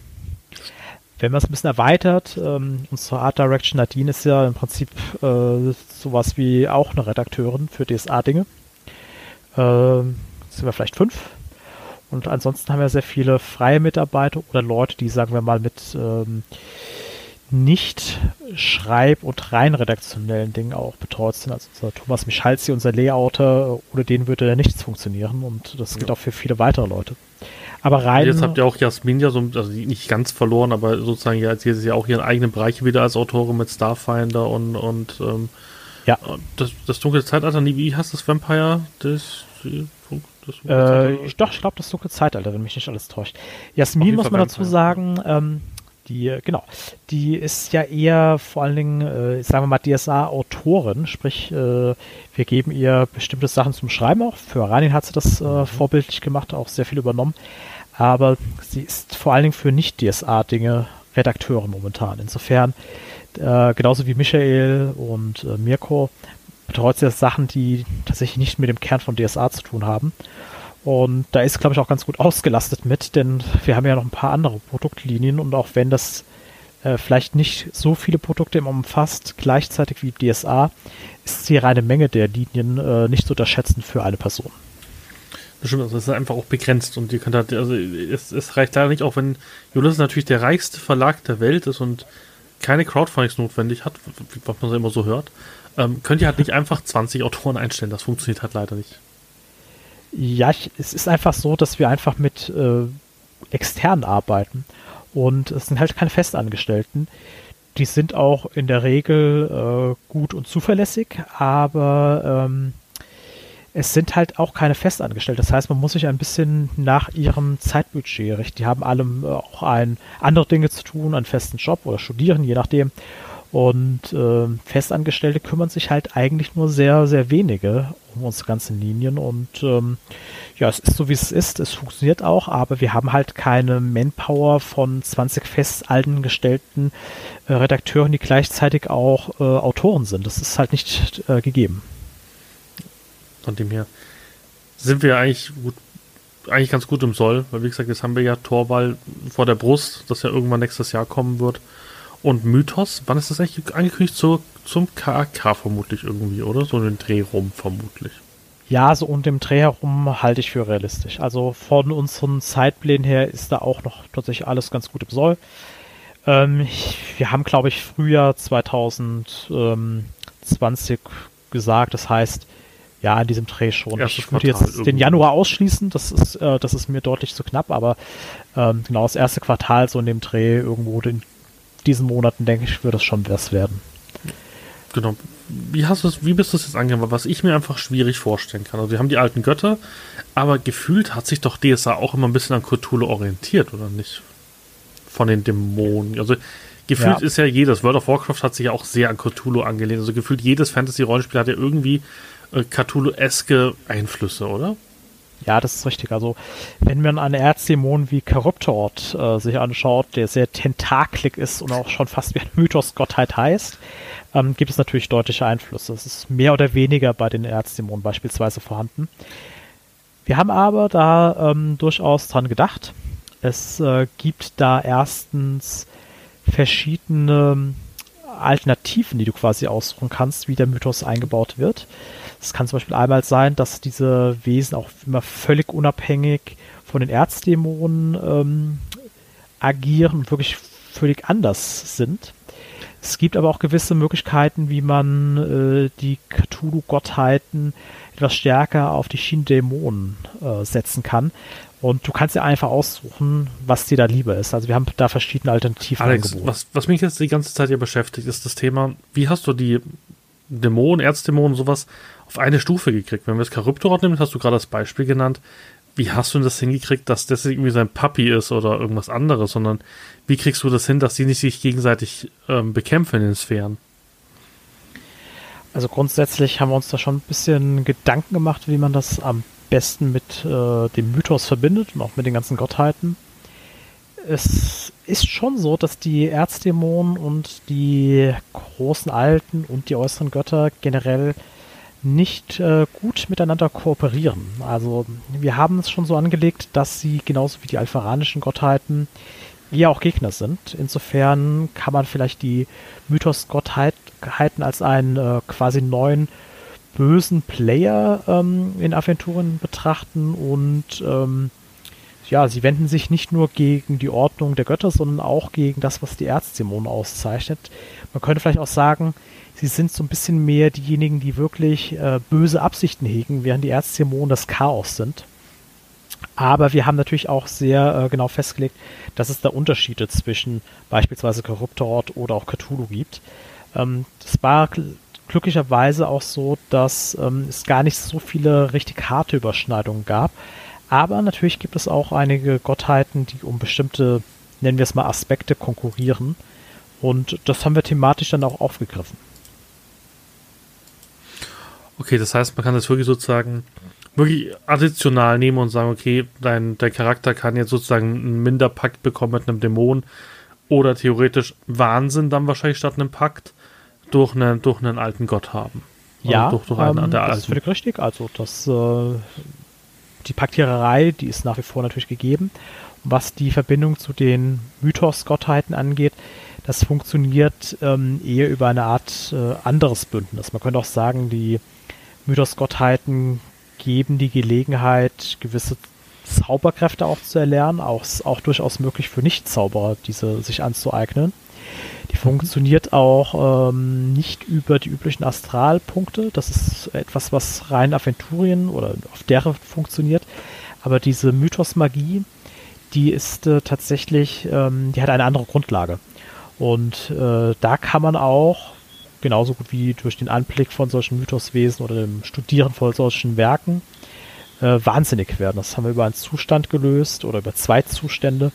Wenn man es ein bisschen erweitert, ähm, unsere Art Direction Nadine ist ja im Prinzip äh, sowas wie auch eine Redakteurin für DSA-Dinge. Äh, sind wir vielleicht fünf. Und ansonsten haben wir sehr viele freie Mitarbeiter oder Leute, die, sagen wir mal, mit ähm, nicht schreib- und rein redaktionellen Dingen auch betreut sind. Also unser Thomas Michalzi, unser Layouter, ohne den würde da nichts funktionieren und das gilt ja. auch für viele weitere Leute. Aber rein. Jetzt habt ihr auch Jasmin ja so, also nicht ganz verloren, aber sozusagen ja, jetzt ist ja auch ihren eigenen Bereich wieder als Autorin mit Starfinder und, und ähm, ja. das, das dunkle Zeitalter, wie heißt das Vampire? Das, das äh, doch, ich glaube, das dunkle Zeitalter, wenn mich nicht alles täuscht. Jasmin muss man dazu sagen, ähm, die, genau, die ist ja eher vor allen Dingen, äh, sagen wir mal, DSA-Autorin, sprich, äh, wir geben ihr bestimmte Sachen zum Schreiben auch. Für Ranin hat sie das äh, mhm. vorbildlich gemacht, auch sehr viel übernommen. Aber sie ist vor allen Dingen für Nicht-DSA-Dinge Redakteurin momentan. Insofern, äh, genauso wie Michael und äh, Mirko, betreut sie Sachen, die tatsächlich nicht mit dem Kern von DSA zu tun haben. Und da ist, glaube ich, auch ganz gut ausgelastet mit, denn wir haben ja noch ein paar andere Produktlinien und auch wenn das äh, vielleicht nicht so viele Produkte im umfasst, gleichzeitig wie DSA, ist die reine Menge der Linien äh, nicht zu unterschätzen für eine Person. Das stimmt, also es ist einfach auch begrenzt und ihr könnt halt, also es, es reicht leider nicht, auch wenn Ulysses natürlich der reichste Verlag der Welt ist und keine Crowdfundings notwendig hat, was man so immer so hört, ähm, könnt ihr halt nicht einfach 20 Autoren einstellen. Das funktioniert halt leider nicht. Ja, ich, es ist einfach so, dass wir einfach mit äh, externen arbeiten und es sind halt keine Festangestellten. Die sind auch in der Regel äh, gut und zuverlässig, aber ähm, es sind halt auch keine Festangestellten. Das heißt, man muss sich ein bisschen nach ihrem Zeitbudget richten. Die haben alle äh, auch ein, andere Dinge zu tun, einen festen Job oder studieren, je nachdem. Und äh, Festangestellte kümmern sich halt eigentlich nur sehr, sehr wenige um unsere ganzen Linien. Und ähm, ja, es ist so, wie es ist. Es funktioniert auch, aber wir haben halt keine Manpower von 20 festangestellten äh, Redakteuren, die gleichzeitig auch äh, Autoren sind. Das ist halt nicht äh, gegeben. Von dem her sind wir eigentlich gut, eigentlich ganz gut im Soll, weil wie gesagt, jetzt haben wir ja Torwahl vor der Brust, das ja irgendwann nächstes Jahr kommen wird. Und Mythos, wann ist das eigentlich angekündigt? Zur, zum KAK vermutlich irgendwie, oder? So den Dreh rum vermutlich. Ja, so um den Dreh herum halte ich für realistisch. Also von unseren Zeitplänen her ist da auch noch tatsächlich alles ganz gut im Soll. Ähm, wir haben, glaube ich, Frühjahr 2020 gesagt. Das heißt, Ja, in diesem Dreh schon. Erstes ich würde jetzt Quartal den. Januar ausschließen, das ist, äh, das ist mir deutlich zu knapp, aber ähm, genau das erste Quartal so in dem Dreh irgendwo in diesen Monaten, denke ich, wird es schon was werden. Genau. Wie hast wie bist du es jetzt angegangen? Was ich mir einfach schwierig vorstellen kann. Also wir haben die alten Götter, aber gefühlt hat sich doch DSA auch immer ein bisschen an Cthulhu orientiert, oder nicht? Von den Dämonen. Also gefühlt Ja. ist ja jedes, World of Warcraft hat sich ja auch sehr an Cthulhu angelehnt. Also gefühlt jedes Fantasy-Rollenspiel hat ja irgendwie äh, Cthulhu-eske Einflüsse, oder? Ja, das ist richtig. Also, wenn man einen Erzdämon wie Charybdort äh, sich anschaut, der sehr tentaklig ist und auch schon fast wie eine Mythos-Gottheit heißt, ähm, gibt es natürlich deutliche Einflüsse. Es ist mehr oder weniger bei den Erzdämonen beispielsweise vorhanden. Wir haben aber da ähm, durchaus dran gedacht. Es äh, gibt da erstens verschiedene Alternativen, die du quasi aussuchen kannst, wie der Mythos eingebaut wird. Es kann zum Beispiel einmal sein, dass diese Wesen auch immer völlig unabhängig von den Erzdämonen ähm, agieren und wirklich völlig anders sind. Es gibt aber auch gewisse Möglichkeiten, wie man äh, die Cthulhu-Gottheiten etwas stärker auf die Schiene der Dämonen äh, setzen kann. Und du kannst dir einfach aussuchen, was dir da lieber ist. Also wir haben da verschiedene Alternativen Alex, was, was mich jetzt die ganze Zeit hier beschäftigt, ist das Thema, wie hast du die Dämonen, Erzdämonen, sowas auf eine Stufe gekriegt? Wenn wir das Charybdorot nehmen, hast du gerade das Beispiel genannt. Wie hast du denn das hingekriegt, dass das irgendwie sein Papi ist oder irgendwas anderes, sondern wie kriegst du das hin, dass die nicht sich gegenseitig ähm, bekämpfen in den Sphären? Also grundsätzlich haben wir uns da schon ein bisschen Gedanken gemacht, wie man das am besten mit äh, dem Mythos verbindet und auch mit den ganzen Gottheiten. Es ist schon so, dass die Erzdämonen und die großen Alten und die äußeren Götter generell nicht äh, gut miteinander kooperieren. Also wir haben es schon so angelegt, dass sie genauso wie die alpharanischen Gottheiten eher auch Gegner sind. Insofern kann man vielleicht die Mythos-Gottheiten als einen äh, quasi neuen bösen Player ähm, in Aventuren betrachten und ähm, ja, sie wenden sich nicht nur gegen die Ordnung der Götter, sondern auch gegen das, was die Erzdämonen auszeichnet. Man könnte vielleicht auch sagen, sie sind so ein bisschen mehr diejenigen, die wirklich äh, böse Absichten hegen, während die Erzdämonen das Chaos sind. Aber wir haben natürlich auch sehr äh, genau festgelegt, dass es da Unterschiede zwischen beispielsweise Charybdort oder auch Cthulhu gibt. Ähm, das war gl- glücklicherweise auch so, dass ähm, es gar nicht so viele richtig harte Überschneidungen gab. Aber natürlich gibt es auch einige Gottheiten, die um bestimmte, nennen wir es mal, Aspekte konkurrieren. Und das haben wir thematisch dann auch aufgegriffen. Okay, das heißt, man kann das wirklich sozusagen wirklich additional nehmen und sagen, okay, dein, dein Charakter kann jetzt sozusagen einen Minderpakt bekommen mit einem Dämon oder theoretisch Wahnsinn dann wahrscheinlich statt einem Pakt durch einen, durch einen alten Gott haben. Ja, Also durch, durch einen ähm, der das ist alten. völlig richtig. Also das, äh, die Paktiererei, die ist nach wie vor natürlich gegeben. Was die Verbindung zu den Mythos-Gottheiten angeht, das funktioniert ähm, eher über eine Art äh, anderes Bündnis. Man könnte auch sagen, die Mythos-Gottheiten geben die Gelegenheit, gewisse Zauberkräfte auch zu erlernen, auch, auch durchaus möglich für Nicht-Zauberer, diese sich anzueignen. Die funktioniert auch ähm, nicht über die üblichen Astralpunkte. Das ist etwas, was rein Aventurien oder auf deren funktioniert. Aber diese Mythos-Magie, die ist äh, tatsächlich, ähm, die hat eine andere Grundlage. Und äh, da kann man auch, genauso gut wie durch den Anblick von solchen Mythoswesen oder dem Studieren von solchen Werken, äh, wahnsinnig werden. Das haben wir über einen Zustand gelöst oder über zwei Zustände.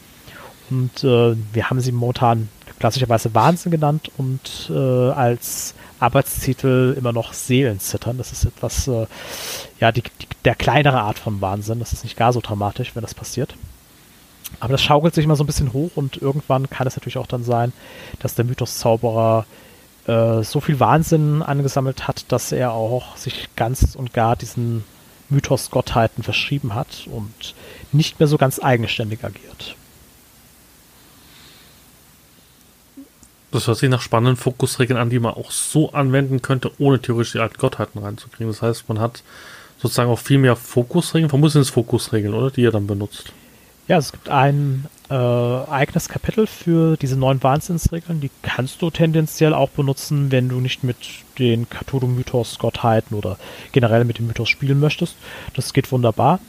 Und äh, wir haben sie momentan klassischerweise Wahnsinn genannt und äh, als Arbeitstitel immer noch Seelenzittern. Das ist etwas, äh, ja, die, die, der kleinere Art von Wahnsinn. Das ist nicht gar so dramatisch, wenn das passiert. Aber das schaukelt sich immer so ein bisschen hoch und irgendwann kann es natürlich auch dann sein, dass der Mythos-Zauberer äh, so viel Wahnsinn angesammelt hat, dass er auch sich ganz und gar diesen Mythos-Gottheiten verschrieben hat und nicht mehr so ganz eigenständig agiert. Das hört sich nach spannenden Fokusregeln an, die man auch so anwenden könnte, ohne theoretisch die alten Gottheiten reinzukriegen. Das heißt, man hat sozusagen auch viel mehr Fokusregeln. Vermutlich sind es Fokusregeln, oder? Die ihr dann benutzt. Ja, es gibt einen äh, eigenes Kapitel für diese neuen Wahnsinnsregeln. Die kannst du tendenziell auch benutzen, wenn du nicht mit den Cthulhu-Mythos-Gottheiten oder generell mit dem Mythos spielen möchtest. Das geht wunderbar.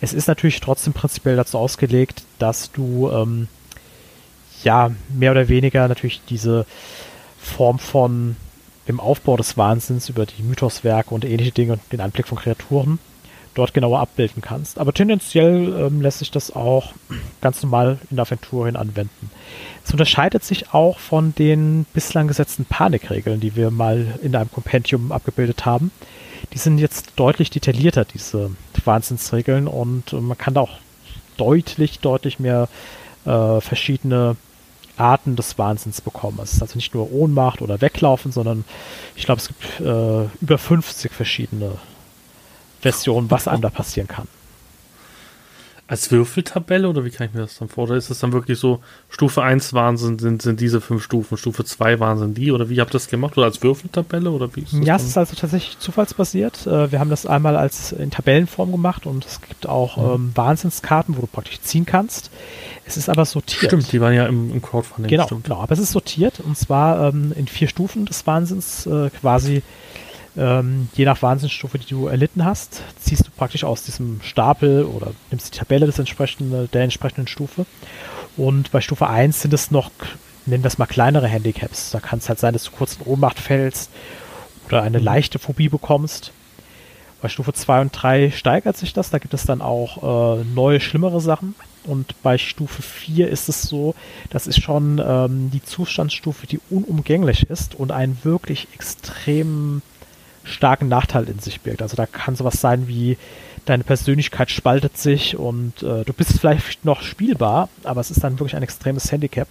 Es ist natürlich trotzdem prinzipiell dazu ausgelegt, dass du ähm, ja mehr oder weniger natürlich diese Form von dem Aufbau des Wahnsinns über die Mythoswerke und ähnliche Dinge und den Anblick von Kreaturen dort genauer abbilden kannst. Aber tendenziell ähm, lässt sich das auch ganz normal in Aventurien anwenden. Es unterscheidet sich auch von den bislang gesetzten Panikregeln, die wir mal in einem Kompendium abgebildet haben. Die sind jetzt deutlich detaillierter, diese Wahnsinnsregeln, und äh, man kann da auch deutlich, deutlich mehr äh, verschiedene Arten des Wahnsinns bekommen. Es ist also nicht nur Ohnmacht oder Weglaufen, sondern ich glaube, es gibt äh, über 50 verschiedene Version, was einem da passieren kann. Als Würfeltabelle oder wie kann ich mir das dann vorstellen? Ist das dann wirklich so, Stufe 1 Wahnsinn sind, sind diese fünf Stufen, Stufe 2 Wahnsinn die oder wie habt ihr das gemacht? Oder als Würfeltabelle oder wie ist das? Ja, es ist also tatsächlich zufallsbasiert. Äh, wir haben das einmal als in Tabellenform gemacht und es gibt auch mhm. ähm, Wahnsinnskarten, wo du praktisch ziehen kannst. Es ist aber sortiert. Stimmt, die waren ja im, im Crowdfunding. Genau, stimmt. genau, aber es ist sortiert und zwar ähm, in vier Stufen des Wahnsinns äh, quasi ähm, je nach Wahnsinnsstufe, die du erlitten hast, ziehst du praktisch aus diesem Stapel oder nimmst die Tabelle des entsprechenden, der entsprechenden Stufe. Und bei Stufe 1 sind es noch, nennen wir es mal kleinere Handicaps. Da kann es halt sein, dass du kurz in Ohnmacht fällst oder eine mhm. leichte Phobie bekommst. Bei Stufe 2 und 3 steigert sich das. Da gibt es dann auch äh, neue, schlimmere Sachen. Und bei Stufe 4 ist es so, das ist schon ähm, die Zustandsstufe, die unumgänglich ist und einen wirklich extrem starken Nachteil in sich birgt. Also da kann sowas sein wie deine Persönlichkeit spaltet sich und äh, du bist vielleicht noch spielbar, aber es ist dann wirklich ein extremes Handicap.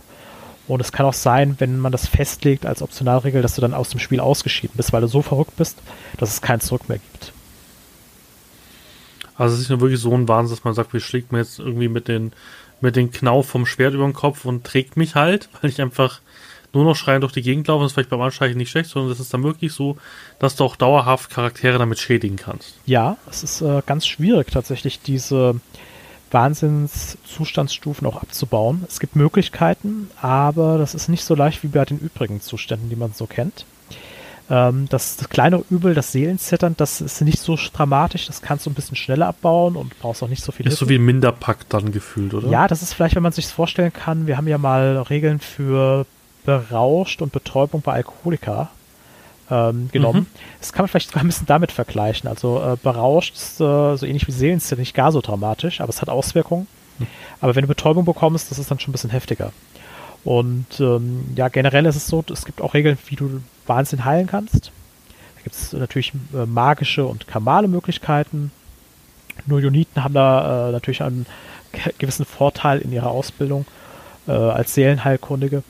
Und es kann auch sein, wenn man das festlegt als Optionalregel, dass du dann aus dem Spiel ausgeschieden bist, weil du so verrückt bist, dass es kein Zurück mehr gibt. Also es ist nur wirklich so ein Wahnsinn, dass man sagt, wie schlägt mir jetzt irgendwie mit den, mit den Knauf vom Schwert über den Kopf und trägt mich halt, weil ich einfach nur noch schreien durch die Gegend laufen, ist vielleicht beim Anstreichen nicht schlecht, sondern es ist dann wirklich so, dass du auch dauerhaft Charaktere damit schädigen kannst. Ja, es ist äh, ganz schwierig tatsächlich diese Wahnsinnszustandsstufen auch abzubauen. Es gibt Möglichkeiten, aber das ist nicht so leicht wie bei den übrigen Zuständen, die man so kennt. Ähm, das, das kleinere Übel, das Seelenzittern, das ist nicht so dramatisch, das kannst du ein bisschen schneller abbauen und brauchst auch nicht so viel Ist Hilfe. so wie ein Minderpack dann gefühlt, oder? Ja, das ist vielleicht, wenn man sich vorstellen kann, wir haben ja mal Regeln für berauscht und Betäubung bei Alkoholika ähm, genommen. Mhm. Das kann man vielleicht sogar ein bisschen damit vergleichen. Also äh, berauscht ist äh, so ähnlich wie Seelenszene nicht gar so dramatisch, aber es hat Auswirkungen. Mhm. Aber wenn du Betäubung bekommst, das ist dann schon ein bisschen heftiger. Und ähm, ja, generell ist es so, es gibt auch Regeln, wie du Wahnsinn heilen kannst. Da gibt es natürlich äh, magische und kamale Möglichkeiten. Nur Joniten haben da äh, natürlich einen gewissen Vorteil in ihrer Ausbildung äh, als Seelenheilkundige.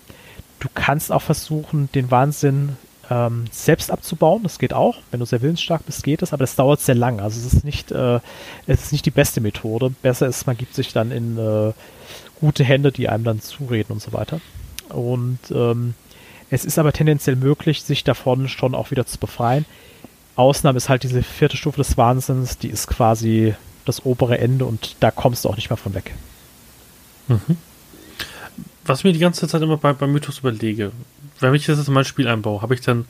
Du kannst auch versuchen, den Wahnsinn ähm, selbst abzubauen. Das geht auch. Wenn du sehr willensstark bist, geht es, aber das dauert sehr lang. Also es ist nicht, äh, es ist nicht die beste Methode. Besser ist, man gibt sich dann in äh, gute Hände, die einem dann zureden und so weiter. Und ähm, es ist aber tendenziell möglich, sich davon schon auch wieder zu befreien. Ausnahme ist halt diese vierte Stufe des Wahnsinns, die ist quasi das obere Ende und da kommst du auch nicht mehr von weg. Mhm was mir die ganze Zeit immer bei, beim Mythos überlege, wenn ich das jetzt in mein Spiel einbaue, habe ich dann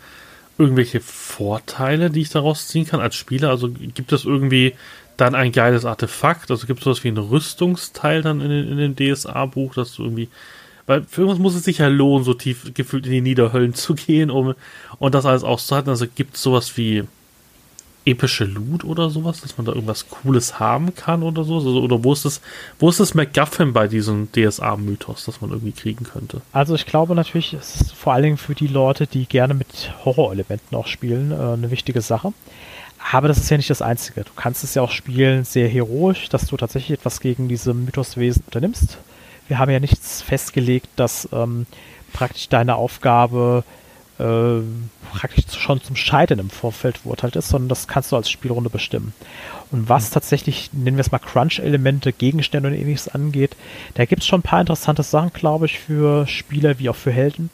irgendwelche Vorteile, die ich daraus ziehen kann als Spieler? Also gibt es irgendwie dann ein geiles Artefakt? Also gibt es sowas wie ein Rüstungsteil dann in, in dem DSA-Buch, dass du irgendwie. Weil für irgendwas muss es sich ja lohnen, so tief gefühlt in die Niederhöllen zu gehen, um und das alles auszuhalten. Also gibt es sowas wie epische Loot oder sowas, dass man da irgendwas Cooles haben kann oder so? Also, oder wo ist das, wo ist das MacGuffin bei diesem DSA-Mythos, das man irgendwie kriegen könnte? Also ich glaube natürlich, es ist vor allen Dingen für die Leute, die gerne mit Horrorelementen auch spielen, äh, eine wichtige Sache. Aber das ist ja nicht das Einzige. Du kannst es ja auch spielen sehr heroisch, dass du tatsächlich etwas gegen diese Mythoswesen unternimmst. Wir haben ja nichts festgelegt, dass ähm, praktisch deine Aufgabe äh, praktisch schon zum Scheitern im Vorfeld verurteilt ist, sondern das kannst du als Spielrunde bestimmen. Und was mhm. tatsächlich, nennen wir es mal Crunch-Elemente, Gegenstände und ähnliches angeht, da gibt es schon ein paar interessante Sachen, glaube ich, für Spieler wie auch für Helden.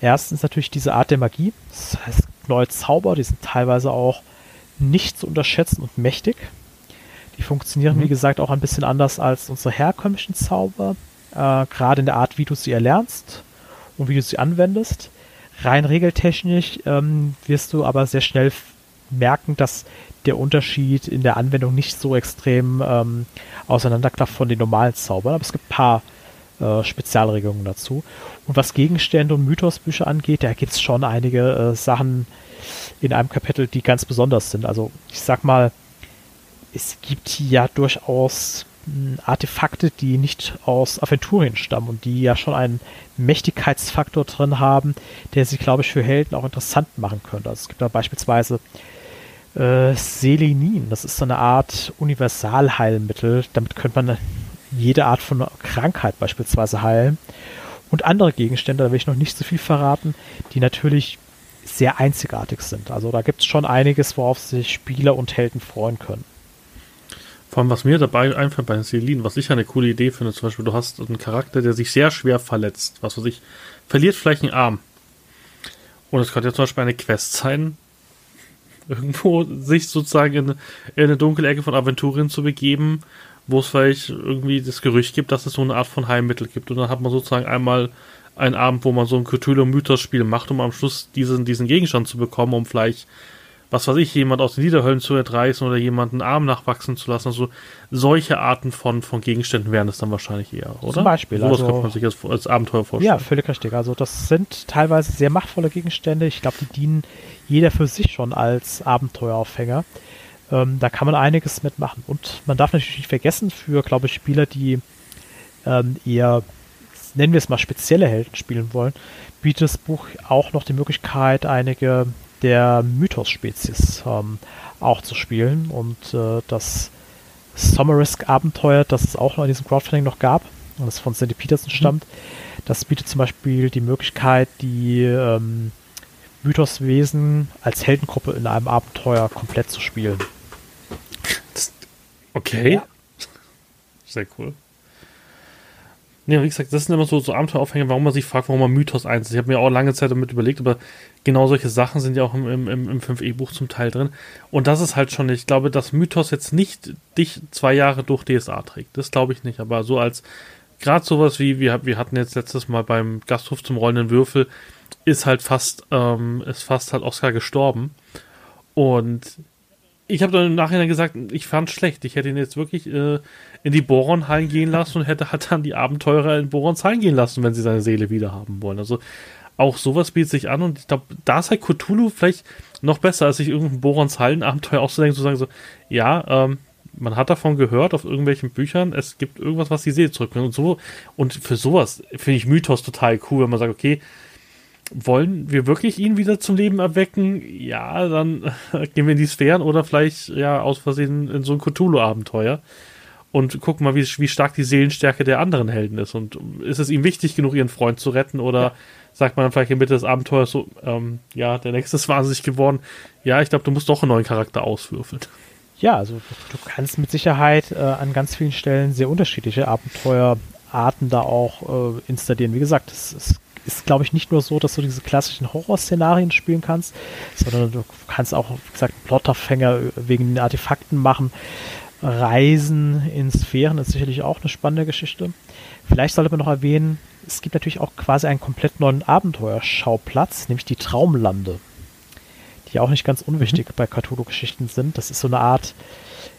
Erstens natürlich diese Art der Magie, das heißt neue Zauber, die sind teilweise auch nicht zu unterschätzen und mächtig. Die funktionieren, mhm. wie gesagt, auch ein bisschen anders als unsere herkömmlichen Zauber. äh, gerade in der Art, wie du sie erlernst und wie du sie anwendest. Rein regeltechnisch ähm, wirst du aber sehr schnell merken, dass der Unterschied in der Anwendung nicht so extrem ähm, auseinanderklafft von den normalen Zaubern, aber es gibt ein paar äh, Spezialregelungen dazu. Und was Gegenstände und Mythosbücher angeht, da gibt es schon einige äh, Sachen in einem Kapitel, die ganz besonders sind. Also ich sag mal, es gibt ja durchaus Artefakte, die nicht aus Aventurien stammen und die ja schon einen Mächtigkeitsfaktor drin haben, der sich, glaube ich, für Helden auch interessant machen könnte. Also es gibt da beispielsweise äh, Selinin, das ist so eine Art Universalheilmittel. Damit könnte man jede Art von Krankheit beispielsweise heilen. Und andere Gegenstände, da will ich noch nicht so viel verraten, die natürlich sehr einzigartig sind. Also da gibt es schon einiges, worauf sich Spieler und Helden freuen können. Vor allem, was mir dabei einfällt bei Selin, was ich eine coole Idee finde, zum Beispiel, du hast einen Charakter, der sich sehr schwer verletzt, was weiß ich, verliert vielleicht einen Arm. Und es könnte ja zum Beispiel eine Quest sein, irgendwo sich sozusagen in, in eine dunkle Ecke von Aventurien zu begeben, wo es vielleicht irgendwie das Gerücht gibt, dass es so eine Art von Heilmittel gibt. Und dann hat man sozusagen einmal einen Abend, wo man so ein Cthulhu-Mythos-Spiel macht, um am Schluss diesen, diesen Gegenstand zu bekommen, um vielleicht, was weiß ich, jemand aus den Niederhöllen zu entreißen oder jemanden Arm nachwachsen zu lassen. Also solche Arten von, von Gegenständen wären es dann wahrscheinlich eher, oder? Zum Beispiel. Sowas also, könnte man sich als, als Abenteuer vorstellen. Ja, völlig richtig. Also das sind teilweise sehr machtvolle Gegenstände. Ich glaube, die dienen jeder für sich schon als Abenteueraufhänger. Ähm, da kann man einiges mitmachen. Und man darf natürlich nicht vergessen, für, glaube ich, Spieler, die ähm, eher, nennen wir es mal, spezielle Helden spielen wollen, bietet das Buch auch noch die Möglichkeit, einige der Mythos-Spezies ähm, auch zu spielen. Und äh, das Summerisk-Abenteuer, das es auch noch in diesem Crowdfunding noch gab, und das von Sandy Peterson mhm. stammt, mhm. das bietet zum Beispiel die Möglichkeit, die ähm, Mythoswesen als Heldengruppe in einem Abenteuer komplett zu spielen. Okay. Ja. Sehr cool. Ja, wie gesagt, das sind immer so, so Abenteueraufhänge, warum man sich fragt, warum man Mythos einsetzt. Ich habe mir auch lange Zeit damit überlegt, aber genau solche Sachen sind ja auch im, im, im 5e-Buch zum Teil drin. Und das ist halt schon, ich glaube, dass Mythos jetzt nicht dich zwei Jahre durch DSA trägt. Das glaube ich nicht, aber so als, gerade sowas wie, wir, wir hatten jetzt letztes Mal beim Gasthof zum rollenden Würfel, ist halt fast, ähm, ist fast halt Oscar gestorben. Und ich habe dann im Nachhinein gesagt, ich fand schlecht. Ich hätte ihn jetzt wirklich äh, in die Boron-Hallen gehen lassen und hätte halt dann die Abenteurer in Borons Hallen gehen lassen, wenn sie seine Seele wieder haben wollen. Also auch sowas bietet sich an und ich glaube, da ist halt Cthulhu vielleicht noch besser, als sich irgendein Borons Hallen-Abenteuer auszudenken, zu sagen so, ja, ähm, man hat davon gehört auf irgendwelchen Büchern, es gibt irgendwas, was die Seele zurückbringt und so. Und für sowas finde ich Mythos total cool, wenn man sagt, okay, wollen wir wirklich ihn wieder zum Leben erwecken? Ja, dann gehen wir in die Sphären oder vielleicht ja aus Versehen in so ein Cthulhu-Abenteuer und gucken mal, wie, wie stark die Seelenstärke der anderen Helden ist. Und ist es ihm wichtig genug, ihren Freund zu retten oder ja. sagt man dann vielleicht in Mitte des Abenteuers so, ähm, ja, der nächste ist wahnsinnig geworden. Ja, ich glaube, du musst doch einen neuen Charakter auswürfeln. Ja, also du kannst mit Sicherheit äh, an ganz vielen Stellen sehr unterschiedliche Abenteuerarten da auch äh, installieren. Wie gesagt, es, es ist, glaube ich, nicht nur so, dass du diese klassischen Horrorszenarien spielen kannst, sondern du kannst auch, wie gesagt, Plotterfänger wegen den Artefakten machen. Reisen in Sphären ist sicherlich auch eine spannende Geschichte. Vielleicht sollte man noch erwähnen, es gibt natürlich auch quasi einen komplett neuen Abenteuerschauplatz, nämlich die Traumlande, die auch nicht ganz unwichtig mhm. bei Cthulhu-Geschichten sind. Das ist so eine Art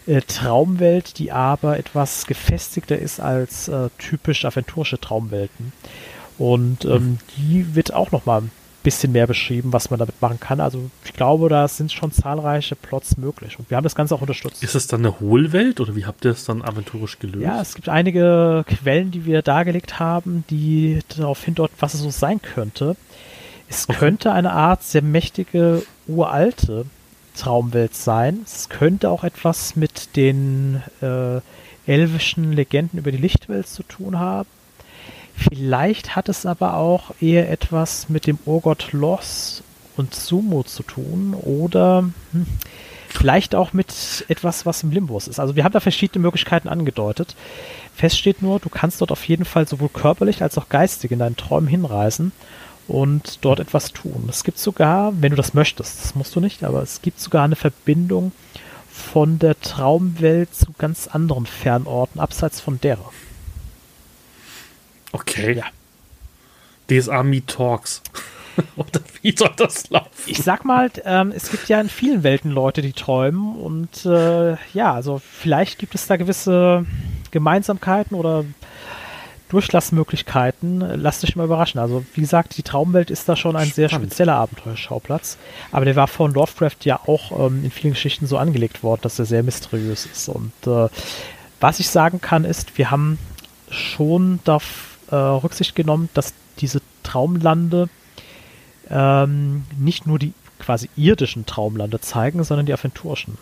äh, Traumwelt, die aber etwas gefestigter ist als äh, typisch aventurische Traumwelten. Und ähm, die wird auch noch mal ein bisschen mehr beschrieben, was man damit machen kann. Also ich glaube, da sind schon zahlreiche Plots möglich. Und wir haben das Ganze auch unterstützt. Ist es dann eine Hohlwelt oder wie habt ihr es dann aventurisch gelöst? Ja, es gibt einige Quellen, die wir dargelegt haben, die darauf hindeuten, was es so sein könnte. Es okay. könnte eine Art sehr mächtige, uralte Traumwelt sein. Es könnte auch etwas mit den äh, elvischen Legenden über die Lichtwelt zu tun haben. Vielleicht hat es aber auch eher etwas mit dem Urgott Los und Sumo zu tun oder hm, vielleicht auch mit etwas, was im Limbus ist. Also wir haben da verschiedene Möglichkeiten angedeutet. Fest steht nur, du kannst dort auf jeden Fall sowohl körperlich als auch geistig in deinen Träumen hinreisen und dort etwas tun. Es gibt sogar, wenn du das möchtest, das musst du nicht, aber es gibt sogar eine Verbindung von der Traumwelt zu ganz anderen Fernorten abseits von derer. Okay. Ja. DSA Meet Talks. Oder wie soll das laufen? Ich sag mal, ähm, es gibt ja in vielen Welten Leute, die träumen und äh, ja, also vielleicht gibt es da gewisse Gemeinsamkeiten oder Durchlassmöglichkeiten. Lasst euch mal überraschen. Also wie gesagt, die Traumwelt ist da schon ein sehr Spannend. spezieller Abenteuerschauplatz, aber der war von Lovecraft ja auch ähm, in vielen Geschichten so angelegt worden, dass er sehr mysteriös ist. Und äh, was ich sagen kann, ist, wir haben schon darauf äh, Rücksicht genommen, dass diese Traumlande ähm, nicht nur die quasi irdischen Traumlande zeigen, sondern die aventurischen.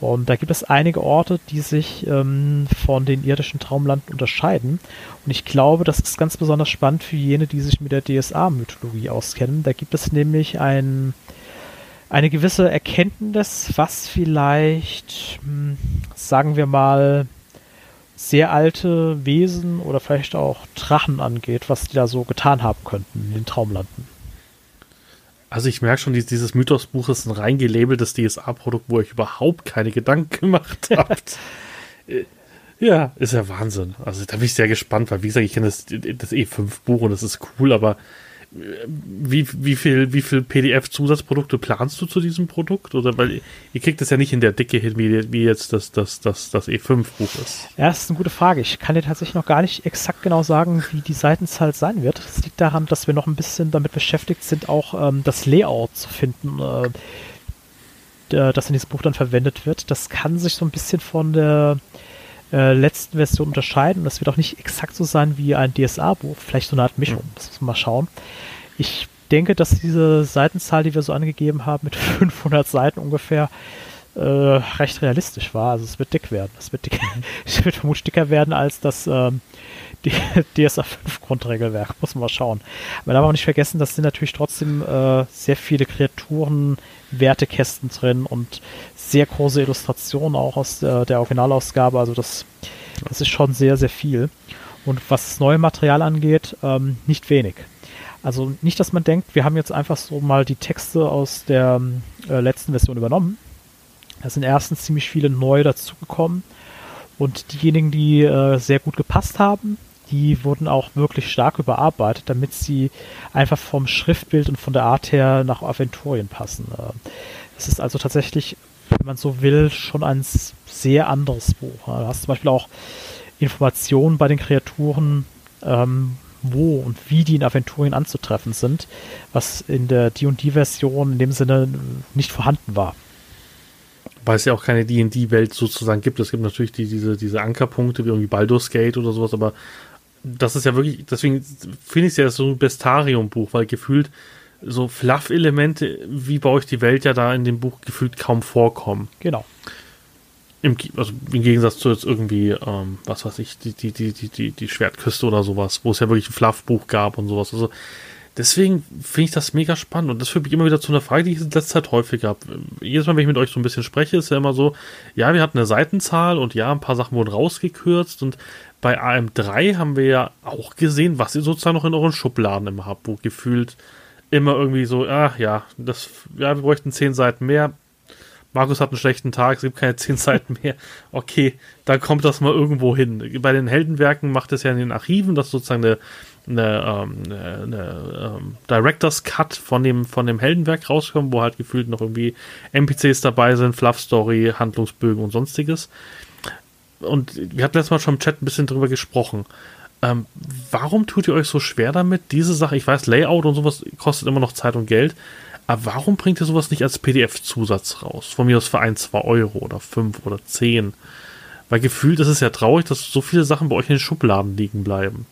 Und da gibt es einige Orte, die sich ähm, von den irdischen Traumlanden unterscheiden. Und ich glaube, das ist ganz besonders spannend für jene, die sich mit der DSA-Mythologie auskennen. Da gibt es nämlich ein, eine gewisse Erkenntnis, was vielleicht, hm, sagen wir mal, sehr alte Wesen oder vielleicht auch Drachen angeht, was die da so getan haben könnten in den Traumlanden. Also ich merke schon, dies- dieses Mythos-Buch ist ein rein gelabeltes DSA-Produkt, wo euch überhaupt keine Gedanken gemacht habt. Äh, ja, ist ja Wahnsinn. Also da bin ich sehr gespannt, weil wie gesagt, ich kenne das, das E5-Buch und das ist cool, aber wie, wie viel, wie viel PDF-Zusatzprodukte planst du zu diesem Produkt? Oder weil ihr kriegt es ja nicht in der Dicke hin, wie, wie jetzt das, das, das, das E5-Buch ist. Ja, das ist eine gute Frage. Ich kann dir tatsächlich noch gar nicht exakt genau sagen, wie die Seitenzahl sein wird. Das liegt daran, dass wir noch ein bisschen damit beschäftigt sind, auch ähm, das Layout zu finden, äh, das in diesem Buch dann verwendet wird. Das kann sich so ein bisschen von der äh, letzten Version unterscheiden. Und das wird auch nicht exakt so sein wie ein DSA-Buch. Vielleicht so eine Art Mischung. Das müssen wir mal schauen. Ich denke, dass diese Seitenzahl, die wir so angegeben haben, mit 500 Seiten ungefähr, äh, recht realistisch war. Also es wird dick werden. Es wird, dick, es wird vermutlich dicker werden als das ähm, die DSA 5 Grundregelwerk. Muss man mal schauen. Aber da darf man nicht vergessen, das sind natürlich trotzdem äh, sehr viele Kreaturen, Wertekästen drin und sehr große Illustrationen auch aus äh, der Originalausgabe. Also das, das ist schon sehr, sehr viel. Und was das neue Material angeht, ähm, nicht wenig. Also nicht, dass man denkt, wir haben jetzt einfach so mal die Texte aus der äh, letzten Version übernommen. Da sind erstens ziemlich viele neu dazugekommen. Und diejenigen, die äh, sehr gut gepasst haben, die wurden auch wirklich stark überarbeitet, damit sie einfach vom Schriftbild und von der Art her nach Aventurien passen. Äh, Es ist also tatsächlich, wenn man so will, schon ein sehr anderes Buch. Du hast zum Beispiel auch Informationen bei den Kreaturen, ähm, wo und wie die in Aventurien anzutreffen sind, was in der D&D-Version in dem Sinne nicht vorhanden war. Weil es ja auch keine D&D-Welt sozusagen gibt. Es gibt natürlich die, diese, diese Ankerpunkte wie irgendwie Baldur's Gate oder sowas, aber das ist ja wirklich, deswegen finde ich es ja so ein Bestarium-Buch, weil gefühlt so Fluff-Elemente, wie baue ich die Welt ja da in dem Buch gefühlt kaum vorkommen. Genau. Im, also im Gegensatz zu jetzt irgendwie, ähm, was weiß ich, die, die, die, die, die, die Schwertküste oder sowas, wo es ja wirklich ein Fluff-Buch gab und sowas. Also deswegen finde ich das mega spannend und das führt mich immer wieder zu einer Frage, die ich in letzter Zeit häufig habe. Jedes Mal, wenn ich mit euch so ein bisschen spreche, ist ja immer so, ja, wir hatten eine Seitenzahl und ja, ein paar Sachen wurden rausgekürzt und bei AM3 haben wir ja auch gesehen, was ihr sozusagen noch in euren Schubladen immer habt, wo gefühlt immer irgendwie so, ah ja, das, ja, wir bräuchten zehn Seiten mehr. Markus hat einen schlechten Tag, es gibt keine zehn Seiten mehr. Okay, dann kommt das mal irgendwo hin. Bei den Heldenwerken macht es ja in den Archiven, das ist sozusagen eine, eine, ähm, eine, eine ähm, Director's Cut von dem, von dem Heldenwerk rauskommt, wo halt gefühlt noch irgendwie NPCs dabei sind, Fluff Story, Handlungsbögen und sonstiges. Und wir hatten letztes Mal schon im Chat ein bisschen drüber gesprochen. Ähm, warum tut ihr euch so schwer damit, diese Sache, ich weiß, Layout und sowas kostet immer noch Zeit und Geld, aber warum bringt ihr sowas nicht als PDF-Zusatz raus? Von mir aus für ein, zwei Euro oder fünf oder zehn. Weil gefühlt ist es ja traurig, dass so viele Sachen bei euch in den Schubladen liegen bleiben.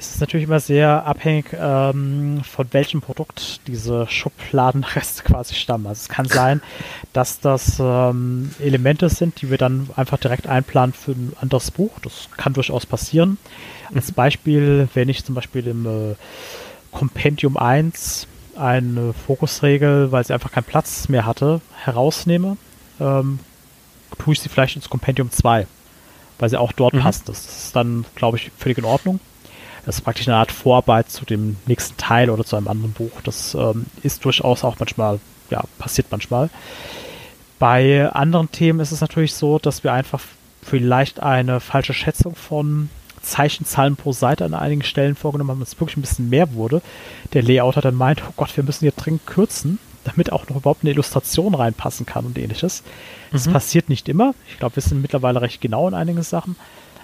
Es ist natürlich immer sehr abhängig, ähm, von welchem Produkt diese Schubladenreste quasi stammen. Also es kann sein, dass das ähm, Elemente sind, die wir dann einfach direkt einplanen für ein anderes Buch. Das kann durchaus passieren. Als Beispiel, wenn ich zum Beispiel im äh, Compendium 1 eine Fokusregel, weil sie einfach keinen Platz mehr hatte, herausnehme, ähm, tue ich sie vielleicht ins Compendium 2, weil sie auch dort Mhm. passt. Das ist dann, glaube ich, völlig in Ordnung. Das ist praktisch eine Art Vorarbeit zu dem nächsten Teil oder zu einem anderen Buch. Das ähm, ist durchaus auch manchmal, ja, passiert manchmal. Bei anderen Themen ist es natürlich so, dass wir einfach vielleicht eine falsche Schätzung von Zeichenzahlen pro Seite an einigen Stellen vorgenommen haben, dass es wirklich ein bisschen mehr wurde. Der Layouter dann meint, oh Gott, wir müssen hier dringend kürzen, damit auch noch überhaupt eine Illustration reinpassen kann und ähnliches. Das mhm. passiert nicht immer. Ich glaube, wir sind mittlerweile recht genau in einigen Sachen.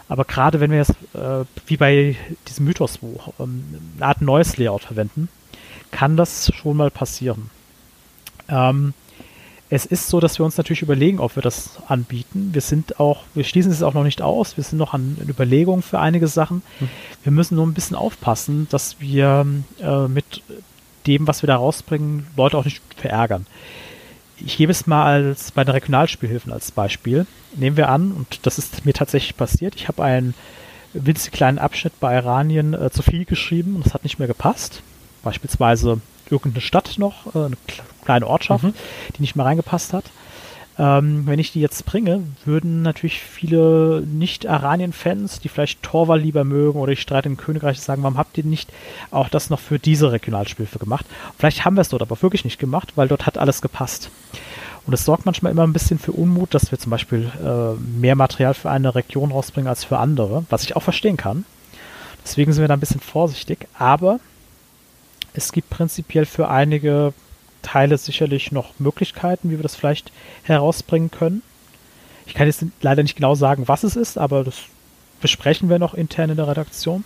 Aber gerade wenn wir jetzt, äh, wie bei diesem Mythos-Buch, ähm, eine Art neues Layout verwenden, kann das schon mal passieren. Ähm, es ist so, dass wir uns natürlich überlegen, ob wir das anbieten. Wir sind auch, wir schließen es auch noch nicht aus. Wir sind noch an Überlegungen für einige Sachen. Hm. Wir müssen nur ein bisschen aufpassen, dass wir äh, mit dem, was wir da rausbringen, Leute auch nicht verärgern. Ich gebe es mal als bei den Regionalspielhilfen als Beispiel. Nehmen wir an, und das ist mir tatsächlich passiert, ich habe einen winzig kleinen Abschnitt bei Iranien äh, zu viel geschrieben und es hat nicht mehr gepasst. Beispielsweise irgendeine Stadt noch, äh, eine kleine Ortschaft, mhm. die nicht mehr reingepasst hat. Ähm, wenn ich die jetzt bringe, würden natürlich viele Nicht-Aranien-Fans, die vielleicht Torwall lieber mögen oder ich streite im Königreich, sagen, warum habt ihr nicht auch das noch für diese Regionalspielfe gemacht? Vielleicht haben wir es dort aber wirklich nicht gemacht, weil dort hat alles gepasst. Und es sorgt manchmal immer ein bisschen für Unmut, dass wir zum Beispiel äh, mehr Material für eine Region rausbringen als für andere, was ich auch verstehen kann. Deswegen sind wir da ein bisschen vorsichtig, aber es gibt prinzipiell für einige Teile sicherlich noch Möglichkeiten, wie wir das vielleicht herausbringen können. Ich kann jetzt leider nicht genau sagen, was es ist, aber das besprechen wir noch intern in der Redaktion.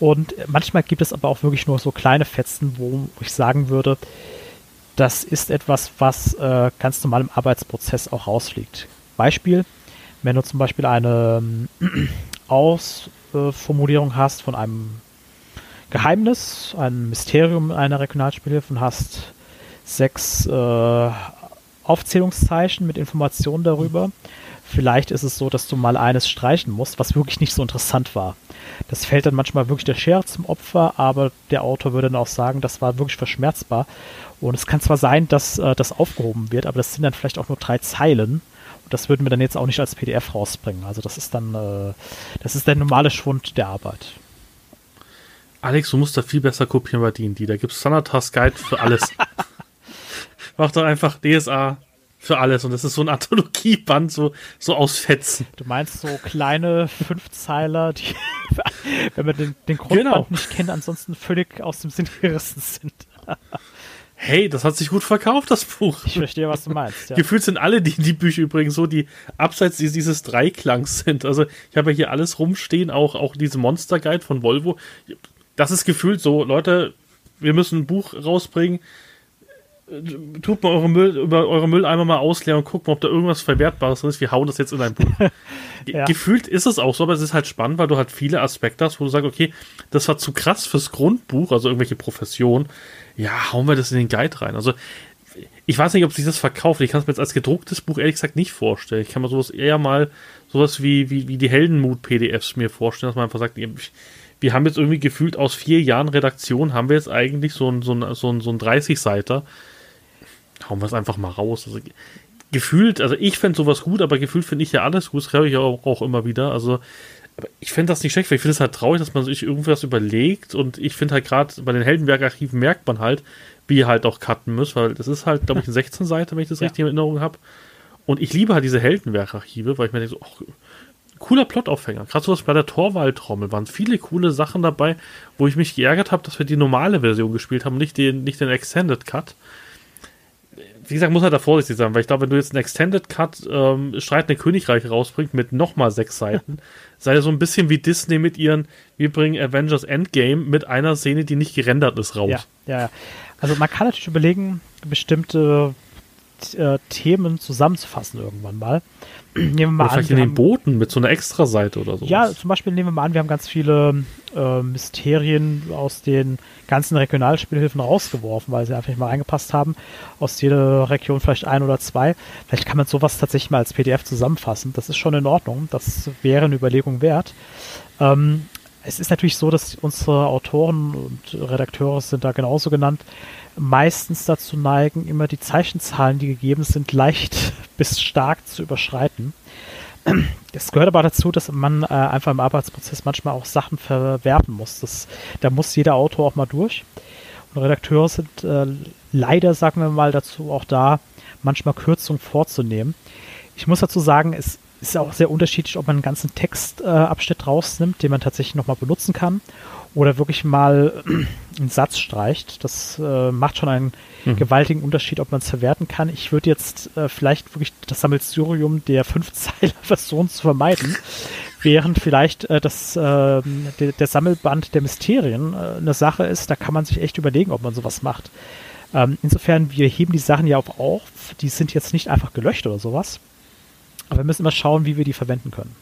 Und manchmal gibt es aber auch wirklich nur so kleine Fetzen, wo ich sagen würde, das ist etwas, was äh, ganz normal im Arbeitsprozess auch rausfliegt. Beispiel, wenn du zum Beispiel eine ähm, Ausformulierung hast von einem Geheimnis, ein Mysterium einer Regionalspielhilfe und hast sechs äh, Aufzählungszeichen mit Informationen darüber. Vielleicht ist es so, dass du mal eines streichen musst, was wirklich nicht so interessant war. Das fällt dann manchmal wirklich der Schere zum Opfer, aber der Autor würde dann auch sagen, das war wirklich verschmerzbar. Und es kann zwar sein, dass äh, das aufgehoben wird, aber das sind dann vielleicht auch nur drei Zeilen. Und das würden wir dann jetzt auch nicht als PDF rausbringen. Also das ist dann, äh, das ist der normale Schwund der Arbeit. Alex, du musst da viel besser kopieren bei D&D. Da gibt es Sanatas Guide für alles. Mach doch einfach DSA für alles. Und das ist so ein Anthologieband, so, so aus Fetzen. Du meinst so kleine Fünfzeiler, die, wenn man den, den Grundband genau. nicht kennt, ansonsten völlig aus dem Sinn gerissen sind. Hey, das hat sich gut verkauft, das Buch. Ich verstehe, was du meinst. Ja. Gefühlt sind alle die, die Bücher übrigens so, die abseits dieses Dreiklangs sind. Also ich habe ja hier alles rumstehen, auch, auch diese Monster Guide von Volvo das ist gefühlt so, Leute, wir müssen ein Buch rausbringen. Tut mal eure Müll, über eure Mülleimer mal ausleeren und guckt mal, ob da irgendwas Verwertbares drin ist. Wir hauen das jetzt in ein Buch. ja. Gefühlt ist es auch so, aber es ist halt spannend, weil du halt viele Aspekte hast, wo du sagst, okay, das war zu krass fürs Grundbuch, also irgendwelche Professionen. Ja, hauen wir das in den Guide rein. Also, ich weiß nicht, ob sich das verkauft. Ich kann es mir jetzt als gedrucktes Buch ehrlich gesagt nicht vorstellen. Ich kann mir sowas eher mal, sowas wie, wie, wie die Heldenmut-PDFs mir vorstellen, dass man einfach sagt, ich, wir haben jetzt irgendwie gefühlt aus vier Jahren Redaktion, haben wir jetzt eigentlich so ein, so ein, so ein, so ein 30-Seiter. Hauen wir es einfach mal raus. Also, gefühlt, also ich fände sowas gut, aber gefühlt finde ich ja alles gut. Das höre ich auch, auch immer wieder. Also, ich fände das nicht schlecht, weil ich finde es halt traurig, dass man sich irgendwas überlegt und ich finde halt gerade bei den Heldenwerk-Archiven merkt man halt, wie ihr halt auch cutten müsst, weil das ist halt, glaube ich, eine 16 Seite, wenn ich das ja. richtig in Erinnerung habe. Und ich liebe halt diese Heldenwerk-Archive, weil ich mir denke so, ach, cooler Plotaufhänger. Gerade so bei der Torwaldtrommel waren viele coole Sachen dabei, wo ich mich geärgert habe, dass wir die normale Version gespielt haben, nicht den, nicht den Extended Cut. Wie gesagt, muss halt da vorsichtig sein, weil ich glaube, wenn du jetzt einen Extended Cut ähm, Streitende Königreich rausbringst mit nochmal sechs Seiten, sei so ein bisschen wie Disney mit ihren, wir bringen Avengers Endgame mit einer Szene, die nicht gerendert ist, raus. Ja, ja. Also man kann natürlich überlegen, bestimmte äh, Themen zusammenzufassen irgendwann mal. Nehmen wir mal oder an. Vielleicht in den Booten mit so einer Extra-Seite oder so. Ja, zum Beispiel nehmen wir mal an, wir haben ganz viele äh, Mysterien aus den ganzen Regionalspielhilfen rausgeworfen, weil sie einfach nicht mal reingepasst haben. Aus jeder Region vielleicht ein oder zwei. Vielleicht kann man sowas tatsächlich mal als PDF zusammenfassen. Das ist schon in Ordnung. Das wäre eine Überlegung wert. Ähm, es ist natürlich so, dass unsere Autoren und Redakteure sind da genauso genannt, meistens dazu neigen, immer die Zeichenzahlen, die gegeben sind, leicht bis stark zu überschreiten. Es gehört aber dazu, dass man äh, einfach im Arbeitsprozess manchmal auch Sachen verwerten muss. Das, da muss jeder Autor auch mal durch. Und Redakteure sind äh, leider, sagen wir mal, dazu auch da, manchmal Kürzungen vorzunehmen. Ich muss dazu sagen, es ist auch sehr unterschiedlich, ob man einen ganzen Textabschnitt äh, rausnimmt, den man tatsächlich nochmal benutzen kann, oder wirklich mal einen Satz streicht. Das äh, macht schon einen mhm. gewaltigen Unterschied, ob man es verwerten kann. Ich würde jetzt äh, vielleicht wirklich das Sammelsurium der Fünfzeiler-Version zu vermeiden, während vielleicht äh, das, äh, der, der, Sammelband der Mysterien äh, eine Sache ist, da kann man sich echt überlegen, ob man sowas macht. Ähm, insofern, wir heben die Sachen ja auch auf. Die sind jetzt nicht einfach gelöscht oder sowas. Aber wir müssen immer schauen, wie wir die verwenden können.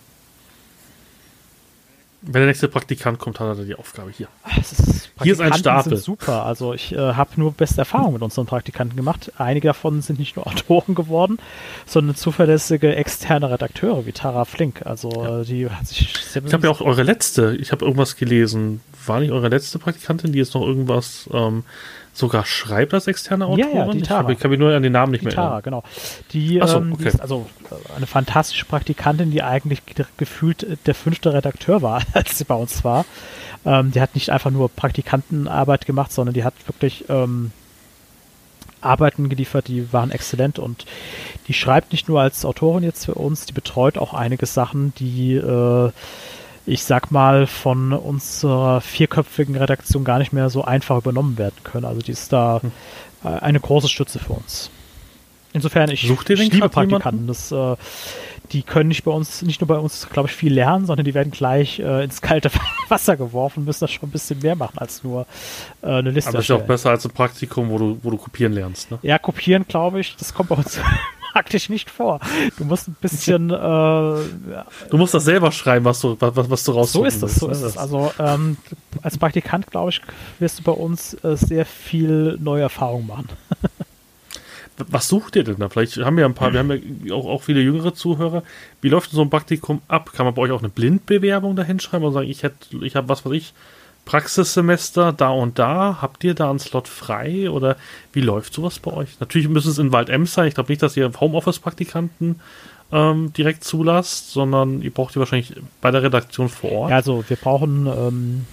Wenn der nächste Praktikant kommt, hat er die Aufgabe hier. Ist, hier ist ein Stapel. super. Also ich äh, habe nur beste Erfahrungen mit unseren Praktikanten gemacht. Einige davon sind nicht nur Autoren geworden, sondern zuverlässige externe Redakteure wie Tara Flink. Also ja. die hat sich sehr Ich habe ja auch eure letzte, ich habe irgendwas gelesen. War nicht eure letzte Praktikantin, die jetzt noch irgendwas ähm, sogar schreibt als externe Autorin? Ja, ja, die Tara. Ich, kann mich nur an den Namen nicht die mehr Tara, erinnern. genau. Die, so, ähm, okay. die ist also äh, eine fantastische Praktikantin, die eigentlich gefühlt der fünfte Redakteur war, als sie bei uns war. Ähm, die hat nicht einfach nur Praktikantenarbeit gemacht, sondern die hat wirklich ähm, Arbeiten geliefert, die waren exzellent und die schreibt nicht nur als Autorin jetzt für uns, die betreut auch einige Sachen, die äh, ich sag mal, von unserer vierköpfigen Redaktion gar nicht mehr so einfach übernommen werden können. Also die ist da hm. äh, eine große Stütze für uns. Insofern, ich, Sucht ihr ich liebe Praktikanten. Das, äh, die können nicht bei uns, nicht nur bei uns, glaube ich, viel lernen, sondern die werden gleich äh, ins kalte Wasser geworfen, müssen das schon ein bisschen mehr machen als nur äh, eine Liste. Aber ist ja auch besser als ein Praktikum, wo du, wo du kopieren lernst, ne? Ja, kopieren, glaube ich, das kommt bei uns praktisch nicht vor. Du musst ein bisschen. Äh, du musst das selber schreiben, was du, was, was du raus So ist es, so ist es. Also ähm, als Praktikant, glaube ich, wirst du bei uns äh, sehr viel neue Erfahrungen machen. was sucht ihr denn da? Vielleicht haben wir ein paar, wir haben ja auch, auch viele jüngere Zuhörer. Wie läuft so ein Praktikum ab? Kann man bei euch auch eine Blindbewerbung dahin schreiben und sagen, ich hätte, ich habe was weiß ich, Praxissemester da und da? Habt ihr da einen Slot frei oder wie läuft sowas bei euch? Natürlich müssen es in Wald-Ems sein. Ich glaube nicht, dass ihr Homeoffice-Praktikanten ähm, direkt zulasst, sondern ihr braucht die wahrscheinlich bei der Redaktion vor Ort. Ja, also wir brauchen ähm,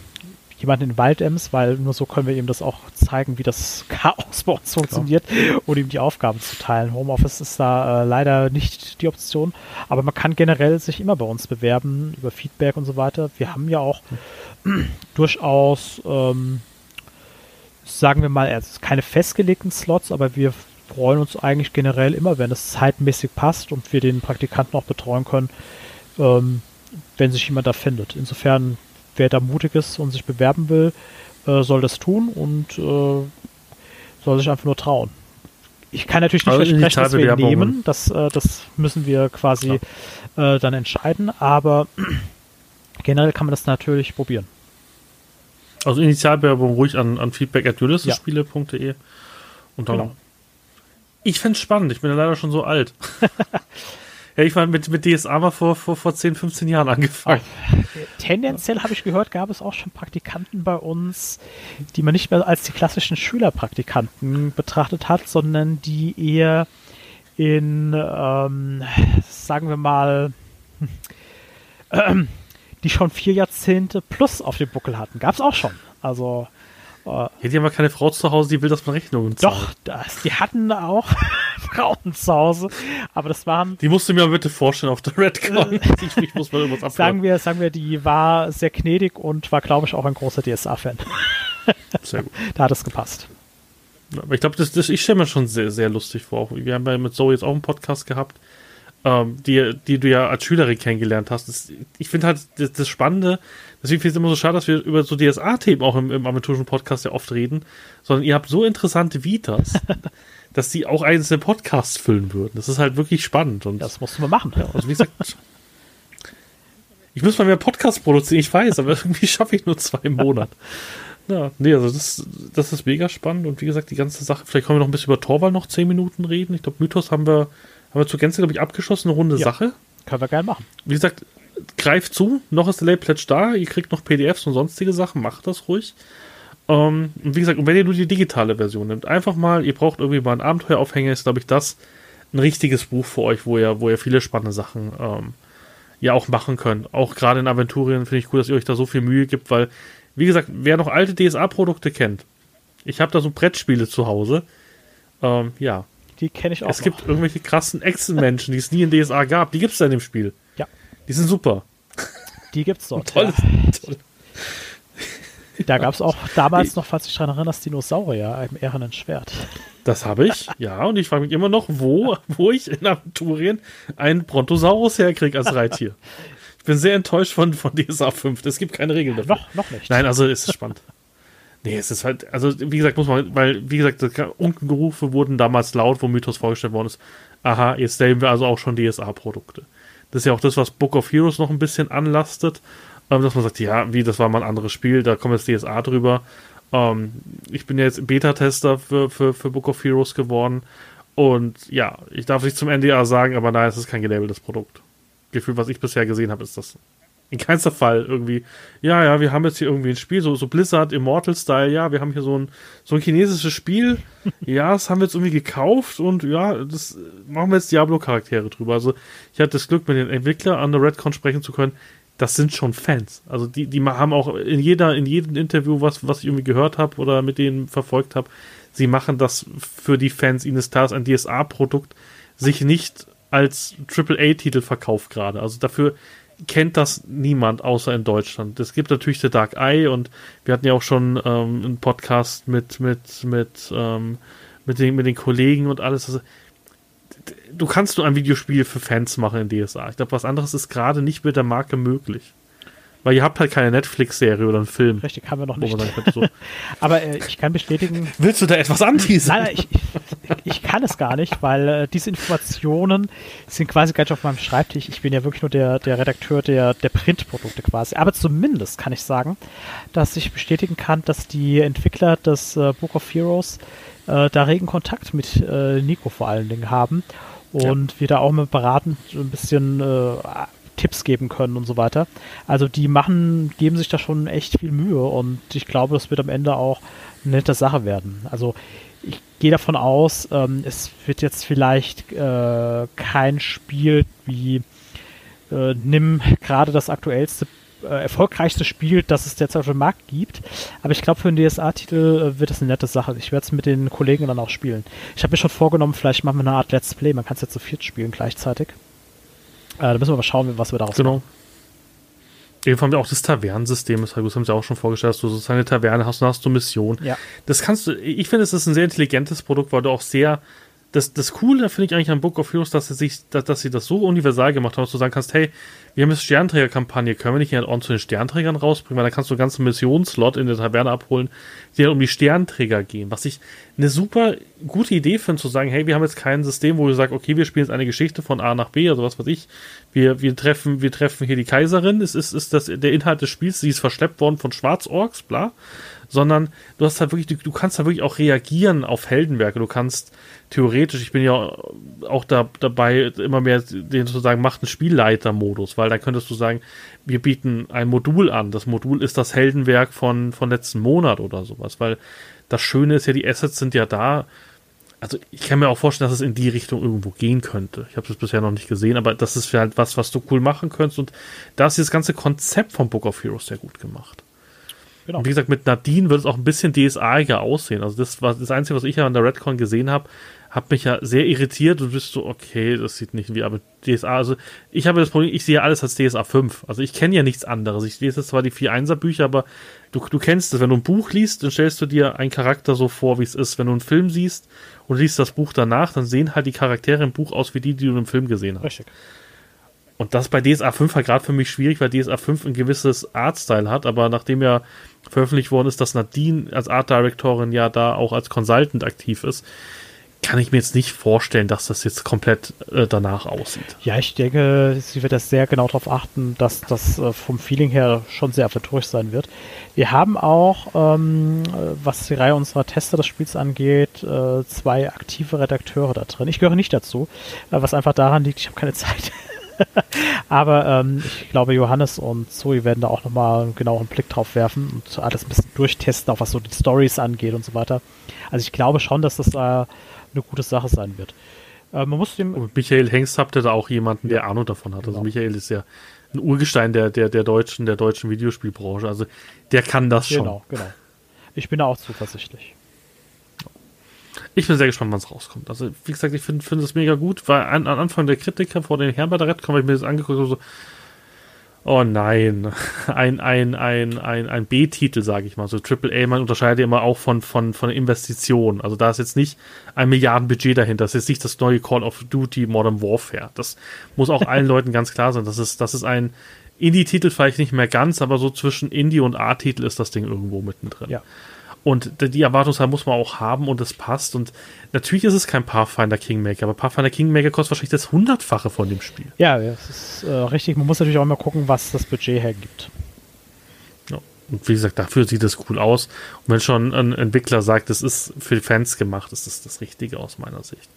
jemanden in Waldems, weil nur so können wir ihm das auch zeigen, wie das Chaos bei uns funktioniert Klar. und ihm die Aufgaben zu teilen. Homeoffice ist da äh, leider nicht die Option, aber man kann generell sich immer bei uns bewerben über Feedback und so weiter. Wir haben ja auch durchaus, ähm, sagen wir mal, keine festgelegten Slots, aber wir freuen uns eigentlich generell immer, wenn es zeitmäßig passt und wir den Praktikanten auch betreuen können, ähm, wenn sich jemand da findet. Insofern wer da mutig ist und sich bewerben will, äh, soll das tun und äh, soll sich einfach nur trauen. Ich kann natürlich nicht also versprechen, dass wir ihn nehmen. Das, äh, das müssen wir quasi äh, dann entscheiden, aber generell kann man das natürlich probieren. Also Initialbewerbung ruhig an, an feedback.ulyssespiele.de ja. und dann. Genau. Ich fände es spannend, ich bin ja leider schon so alt. Ja, ich war mit, mit DSA mal vor, vor, vor 10, 15 Jahren angefangen. Tendenziell habe ich gehört, gab es auch schon Praktikanten bei uns, die man nicht mehr als die klassischen Schülerpraktikanten betrachtet hat, sondern die eher in, ähm, sagen wir mal, äh, die schon vier Jahrzehnte plus auf dem Buckel hatten. Gab es auch schon. Also ja, die haben ja keine Frau zu Hause, die will, dass man Rechnungen zahlt. Doch, das, die hatten auch Frauen zu Hause, aber das waren... Die musst du mir bitte vorstellen auf der Redcon. ich, ich muss mal irgendwas sagen wir, sagen wir, die war sehr gnädig und war, glaube ich, auch ein großer DSA-Fan. sehr gut. Da hat es gepasst. Aber ich glaube, das, das, ich stelle mir schon sehr, sehr lustig vor. Wir haben ja mit Zoe jetzt auch einen Podcast gehabt, ähm, die, die du ja als Schülerin kennengelernt hast. Das, ich finde halt das, das Spannende, deswegen finde ich es immer so schade, dass wir über so DSA-Themen auch im, im amateurischen Podcast ja oft reden, sondern ihr habt so interessante Vitas, dass die auch einzelne Podcasts füllen würden. Das ist halt wirklich spannend. Und, das musst du mal machen. Ja, also wie gesagt, ich muss mal mehr Podcasts produzieren, ich weiß, aber irgendwie schaffe ich nur zwei im Monat. Ja, nee, also das, das ist mega spannend und wie gesagt, die ganze Sache, vielleicht können wir noch ein bisschen über Torwall noch zehn Minuten reden. Ich glaube, Mythos haben wir haben wir zur Gänze, glaube ich, abgeschlossen, eine runde ja, Sache. Können wir gerne machen. Wie gesagt, greift zu, noch ist der Late Pledge da, ihr kriegt noch PDFs und sonstige Sachen, macht das ruhig. Ähm, und wie gesagt, und wenn ihr nur die digitale Version nimmt, einfach mal, ihr braucht irgendwie mal einen Abenteueraufhänger, ist, glaube ich, das ein richtiges Buch für euch, wo ihr, wo ihr viele spannende Sachen ähm, ja auch machen könnt. Auch gerade in Aventurien finde ich cool, dass ihr euch da so viel Mühe gibt, weil, wie gesagt, wer noch alte DSA-Produkte kennt, ich habe da so Brettspiele zu Hause, ähm, ja, die kenne ich auch. Es noch. gibt irgendwelche krassen Echsenmenschen, die es nie in DSA gab. Die gibt es da in dem Spiel. Ja. Die sind super. Die gibt's dort. Tolles, ja. toll. Da gab es auch damals noch, falls ich daran erinnerst, Dinosaurier im ehernen Schwert. Das habe ich, ja. Und ich frage mich immer noch, wo, wo ich in Aventurien einen Brontosaurus herkriege als Reittier. Ich bin sehr enttäuscht von, von DSA 5. Es gibt keine Regeln dafür. Noch, noch nicht. Nein, also es ist spannend. Nee, es ist halt, also wie gesagt, muss man, weil, wie gesagt, Unkengerufe wurden damals laut, wo Mythos vorgestellt worden ist. Aha, jetzt sehen wir also auch schon DSA-Produkte. Das ist ja auch das, was Book of Heroes noch ein bisschen anlastet, ähm, dass man sagt, ja, wie, das war mal ein anderes Spiel, da kommt jetzt DSA drüber. Ähm, ich bin ja jetzt Beta-Tester für, für, für Book of Heroes geworden und ja, ich darf nicht zum NDA sagen, aber nein, es ist kein gelabeltes Produkt. Gefühl, was ich bisher gesehen habe, ist das in keinster Fall irgendwie, ja, ja, wir haben jetzt hier irgendwie ein Spiel, so, so Blizzard Immortal-Style, ja, wir haben hier so ein, so ein chinesisches Spiel, ja, das haben wir jetzt irgendwie gekauft und ja, das machen wir jetzt Diablo-Charaktere drüber. Also ich hatte das Glück, mit den Entwicklern an der Redcon sprechen zu können. Das sind schon Fans. Also die, die haben auch in jeder, in jedem Interview, was, was ich irgendwie gehört habe oder mit denen verfolgt habe, sie machen das für die Fans. Klar, dass ein DSA-Produkt sich nicht als AAA-Titel verkauft gerade. Also dafür kennt das niemand außer in Deutschland. Es gibt natürlich The Dark Eye und wir hatten ja auch schon ähm, einen Podcast mit, mit, mit, ähm, mit, den, mit den Kollegen und alles. Also, du kannst nur ein Videospiel für Fans machen in DSA. Ich glaube, was anderes ist gerade nicht mit der Marke möglich. Weil ihr habt halt keine Netflix-Serie oder einen Film. Richtig, haben wir noch nicht. So. Aber äh, ich kann bestätigen. Willst du da etwas anteasen? Nein, nein ich, ich, ich, kann es gar nicht, weil äh, diese Informationen sind quasi gar nicht auf meinem Schreibtisch. Ich bin ja wirklich nur der, der Redakteur der, der Printprodukte quasi. Aber zumindest kann ich sagen, dass ich bestätigen kann, dass die Entwickler des äh, Book of Heroes äh, da regen Kontakt mit äh, Nico vor allen Dingen haben. Und ja. wir da auch mit beraten ein bisschen äh, Tipps geben können und so weiter. Also die machen, geben sich da schon echt viel Mühe und ich glaube, das wird am Ende auch eine nette Sache werden. Also ich gehe davon aus, ähm, es wird jetzt vielleicht äh, kein Spiel wie äh, nimm gerade das aktuellste äh, erfolgreichste Spiel, das es derzeit auf dem Markt gibt. Aber ich glaube, für einen DSA-Titel äh, wird es eine nette Sache. Ich werde es mit den Kollegen dann auch spielen. Ich habe mir schon vorgenommen, vielleicht machen wir eine Art Let's Play. Man kann es jetzt zu viert spielen gleichzeitig. Äh, da müssen wir mal schauen, was wir daraus genau. machen. Eben haben wir auch das Tavernensystem, das haben sie auch schon vorgestellt, dass du sozusagen eine Taverne hast und hast du Missionen. Ja. Das kannst du, ich finde, es ist ein sehr intelligentes Produkt, weil du auch sehr, das, das Coole finde ich eigentlich an Book of Heroes, dass sie sich, dass, dass sie das so universal gemacht haben, dass du sagen kannst, hey, wir haben eine Sternträger-Kampagne, können wir nicht hier ein zu den Sternträgern rausbringen, weil dann kannst du einen ganzen Missionslot in der Taverne abholen, die dann um die Sternträger gehen. Was ich eine super gute Idee finde, zu sagen, hey, wir haben jetzt kein System, wo wir sagen, okay, wir spielen jetzt eine Geschichte von A nach B, also was weiß ich. Wir, wir treffen, wir treffen hier die Kaiserin, es ist, ist das der Inhalt des Spiels, sie ist verschleppt worden von Schwarzorks, bla. Sondern du hast halt wirklich, du, du kannst halt wirklich auch reagieren auf Heldenwerke. Du kannst theoretisch, ich bin ja auch da, dabei, immer mehr den zu sagen, macht einen Spielleiter-Modus, weil da könntest du sagen, wir bieten ein Modul an. Das Modul ist das Heldenwerk von, von letzten Monat oder sowas, weil das Schöne ist ja, die Assets sind ja da. Also ich kann mir auch vorstellen, dass es in die Richtung irgendwo gehen könnte. Ich habe es bisher noch nicht gesehen, aber das ist halt was, was du cool machen könntest. Und da ist das ganze Konzept von Book of Heroes sehr gut gemacht. Genau. Und wie gesagt, mit Nadine wird es auch ein bisschen DSA-iger aussehen. Also das war das Einzige, was ich ja an der Redcon gesehen habe, hat mich ja sehr irritiert und bist so, okay, das sieht nicht wie, aber DSA, also ich habe das Problem, ich sehe alles als DSA 5. Also ich kenne ja nichts anderes. Ich lese zwar die 4-1er Bücher, aber du, du kennst es. Wenn du ein Buch liest, dann stellst du dir einen Charakter so vor, wie es ist. Wenn du einen Film siehst und liest das Buch danach, dann sehen halt die Charaktere im Buch aus wie die, die du im Film gesehen hast. Richtig. Und das bei DSA 5 war gerade für mich schwierig, weil DSA 5 ein gewisses Artstyle hat, aber nachdem ja veröffentlicht worden ist, dass Nadine als Art Directorin ja da auch als Consultant aktiv ist, kann ich mir jetzt nicht vorstellen, dass das jetzt komplett äh, danach aussieht. Ja, ich denke, sie wird das sehr genau darauf achten, dass das äh, vom Feeling her schon sehr aventurisch sein wird. Wir haben auch, ähm, was die Reihe unserer Tester des Spiels angeht, äh, zwei aktive Redakteure da drin. Ich gehöre nicht dazu, äh, was einfach daran liegt, ich habe keine Zeit. Aber ähm, ich glaube, Johannes und Zoe werden da auch nochmal einen genauen Blick drauf werfen und alles ein bisschen durchtesten, auch was so die Stories angeht und so weiter. Also ich glaube schon, dass das äh, eine gute Sache sein wird. Äh, man muss dem Und Michael Hengst habt ihr da auch jemanden, der Ahnung davon hat. Also genau. Also Michael ist ja ein Urgestein der, der, der deutschen, der deutschen Videospielbranche. Also der kann das schon. Genau, genau. Ich bin da auch zuversichtlich. Ich bin sehr gespannt, wann es rauskommt. Also, wie gesagt, ich finde find es mega gut, weil an, an Anfang der Kritiker vor den der Redcon habe ich mir das angeguckt und so, oh nein, ein, ein, ein, ein, ein B-Titel, sage ich mal. So AAA, man unterscheidet immer auch von, von, von Investitionen. Also da ist jetzt nicht ein Milliardenbudget dahinter. Das ist jetzt nicht das neue Call of Duty Modern Warfare. Das muss auch allen Leuten ganz klar sein. Das ist, das ist ein Indie-Titel vielleicht nicht mehr ganz, aber so zwischen Indie und A-Titel ist das Ding irgendwo mittendrin. Ja. Und die Erwartungshaltung muss man auch haben und es passt. Und natürlich ist es kein Pathfinder Kingmaker, aber Pathfinder Kingmaker kostet wahrscheinlich das Hundertfache von dem Spiel. Ja, das ist äh, richtig. Man muss natürlich auch immer gucken, was das Budget hergibt. Ja. Und wie gesagt, dafür sieht es cool aus. Und wenn schon ein Entwickler sagt, es ist für die Fans gemacht, ist das das Richtige aus meiner Sicht.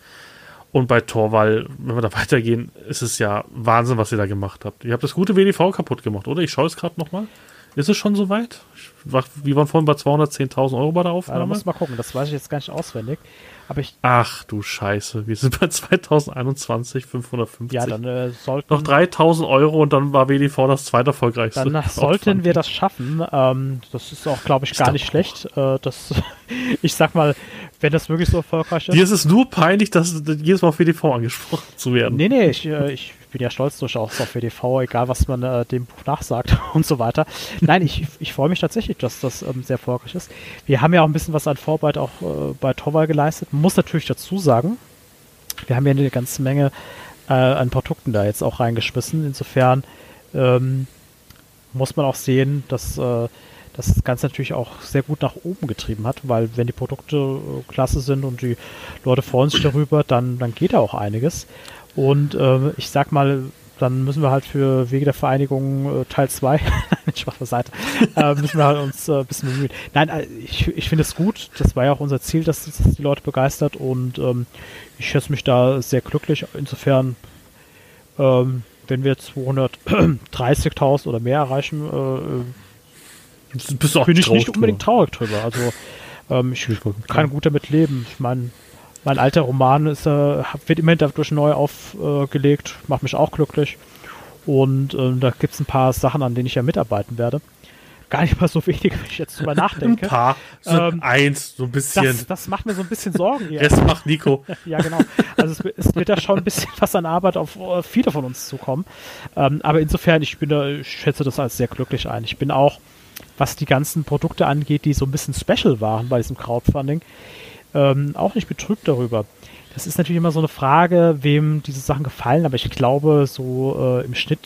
Und bei Torwall, wenn wir da weitergehen, ist es ja Wahnsinn, was ihr da gemacht habt. Ihr habt das gute WDV kaputt gemacht, oder? Ich schaue es gerade nochmal. Ist es schon soweit? Wir waren vorhin bei 210.000 Euro bei der Aufnahme. Ja, da muss mal gucken, das weiß ich jetzt gar nicht auswendig. Aber ich Ach du Scheiße, wir sind bei 2021 550. Ja, dann äh, sollten noch 3000 Euro und dann war WDV das zweiterfolgreichste. Dann sollten wir das schaffen. Ähm, das ist auch, glaube ich, gar nicht schlecht. Äh, das, ich sag mal, wenn das wirklich so erfolgreich ist. Dir ist es nur peinlich, dass jedes Mal auf WDV angesprochen zu werden. Nee, nee, ich, äh, ich bin ja stolz durchaus auf WDV, egal was man äh, dem Buch nachsagt und so weiter. Nein, ich, ich freue mich tatsächlich, dass das ähm, sehr erfolgreich ist. Wir haben ja auch ein bisschen was an Vorarbeit auch äh, bei Torwall geleistet. Man muss natürlich dazu sagen, wir haben ja eine ganze Menge äh, an Produkten da jetzt auch reingeschmissen. Insofern ähm, muss man auch sehen, dass äh, das Ganze natürlich auch sehr gut nach oben getrieben hat, weil wenn die Produkte äh, klasse sind und die Leute freuen sich darüber, dann, dann geht da auch einiges. Und äh, ich sag mal, dann müssen wir halt für Wege der Vereinigung äh, Teil 2, schwache Seite, äh, müssen wir halt uns äh, ein bisschen bemühen. Nein, äh, ich, ich finde es gut. Das war ja auch unser Ziel, dass das die Leute begeistert und ähm, ich schätze mich da sehr glücklich. Insofern, ähm, wenn wir 230.000 oder mehr erreichen, äh, bin ich nicht unbedingt traurig drüber. Also ähm, ich kann gut damit leben. Ich meine, mein alter Roman ist, äh, wird immerhin dadurch neu aufgelegt, äh, macht mich auch glücklich. Und äh, da gibt es ein paar Sachen, an denen ich ja mitarbeiten werde. Gar nicht mal so wenig, wenn ich jetzt drüber nachdenke. Ein paar, so ähm, eins, so ein bisschen. Das, das, macht mir so ein bisschen Sorgen. Eher. Rest macht Nico. ja, genau. Also es, es, wird da schon ein bisschen was an Arbeit auf uh, viele von uns zukommen. Ähm, aber insofern, ich bin da, ich schätze das als sehr glücklich ein. Ich bin auch, was die ganzen Produkte angeht, die so ein bisschen special waren bei diesem Crowdfunding, ähm, auch nicht betrübt darüber. Das ist natürlich immer so eine Frage, wem diese Sachen gefallen, aber ich glaube, so äh, im Schnitt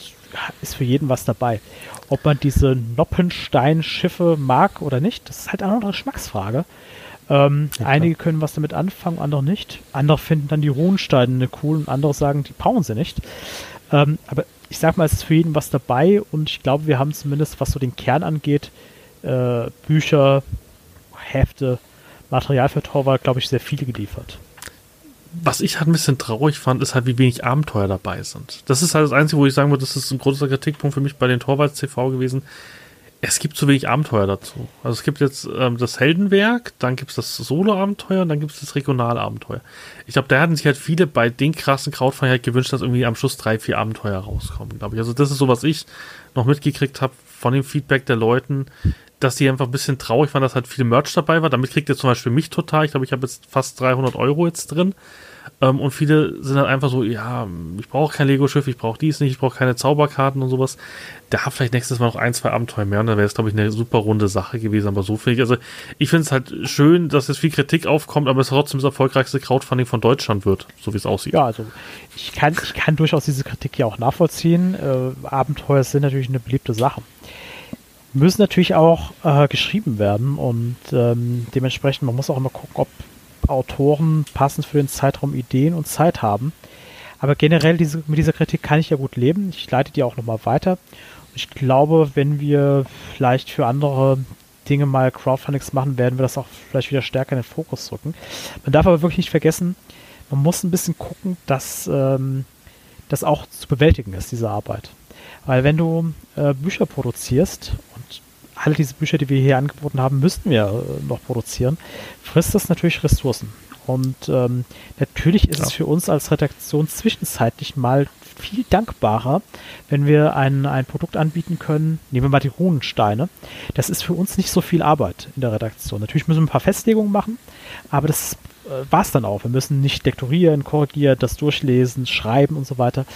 ist für jeden was dabei. Ob man diese Noppenstein-Schiffe mag oder nicht, das ist halt eine andere Geschmacksfrage. Ähm, ja, einige können was damit anfangen, andere nicht. Andere finden dann die Runensteine cool und andere sagen, die bauen sie nicht. Ähm, aber ich sag mal, es ist für jeden was dabei und ich glaube, wir haben zumindest, was so den Kern angeht, äh, Bücher, Hefte, Material für Torwald, glaube ich, sehr viel geliefert. Was ich halt ein bisschen traurig fand, ist halt, wie wenig Abenteuer dabei sind. Das ist halt das Einzige, wo ich sagen würde, das ist ein großer Kritikpunkt für mich bei den Torvalds TV gewesen. Es gibt zu wenig Abenteuer dazu. Also es gibt jetzt ähm, das Heldenwerk, dann gibt es das Solo-Abenteuer und dann gibt es das Regionalabenteuer. Ich glaube, da hatten sich halt viele bei den krassen Crowdfunding halt gewünscht, dass irgendwie am Schluss drei, vier Abenteuer rauskommen, glaube ich. Also das ist so, was ich noch mitgekriegt habe von dem Feedback der Leuten, dass die einfach ein bisschen traurig waren, dass halt viel Merch dabei war. Damit kriegt ihr zum Beispiel mich total. Ich glaube, ich habe jetzt fast 300 Euro jetzt drin. Ähm, und viele sind halt einfach so, ja, ich brauche kein Lego-Schiff, ich brauche dies nicht, ich brauche keine Zauberkarten und sowas. Da vielleicht nächstes Mal noch ein, zwei Abenteuer mehr und dann wäre es, glaube ich, eine super runde Sache gewesen. Aber so finde ich, also ich finde es halt schön, dass jetzt viel Kritik aufkommt, aber es trotzdem das erfolgreichste Crowdfunding von Deutschland wird, so wie es aussieht. Ja, also ich kann, ich kann durchaus diese Kritik ja auch nachvollziehen. Äh, Abenteuer sind natürlich eine beliebte Sache müssen natürlich auch äh, geschrieben werden und ähm, dementsprechend, man muss auch immer gucken, ob Autoren passend für den Zeitraum Ideen und Zeit haben. Aber generell diese, mit dieser Kritik kann ich ja gut leben. Ich leite die auch nochmal weiter. Ich glaube, wenn wir vielleicht für andere Dinge mal Crowdfundings machen, werden wir das auch vielleicht wieder stärker in den Fokus rücken. Man darf aber wirklich nicht vergessen, man muss ein bisschen gucken, dass ähm, das auch zu bewältigen ist, diese Arbeit. Weil wenn du äh, Bücher produzierst alle diese Bücher, die wir hier angeboten haben, müssten wir äh, noch produzieren, frisst das natürlich Ressourcen. Und ähm, natürlich ist ja. es für uns als Redaktion zwischenzeitlich mal viel dankbarer, wenn wir ein, ein Produkt anbieten können. Nehmen wir mal die Runensteine. Das ist für uns nicht so viel Arbeit in der Redaktion. Natürlich müssen wir ein paar Festlegungen machen, aber das äh, war es dann auch. Wir müssen nicht lektorieren, korrigieren, das durchlesen, schreiben und so weiter.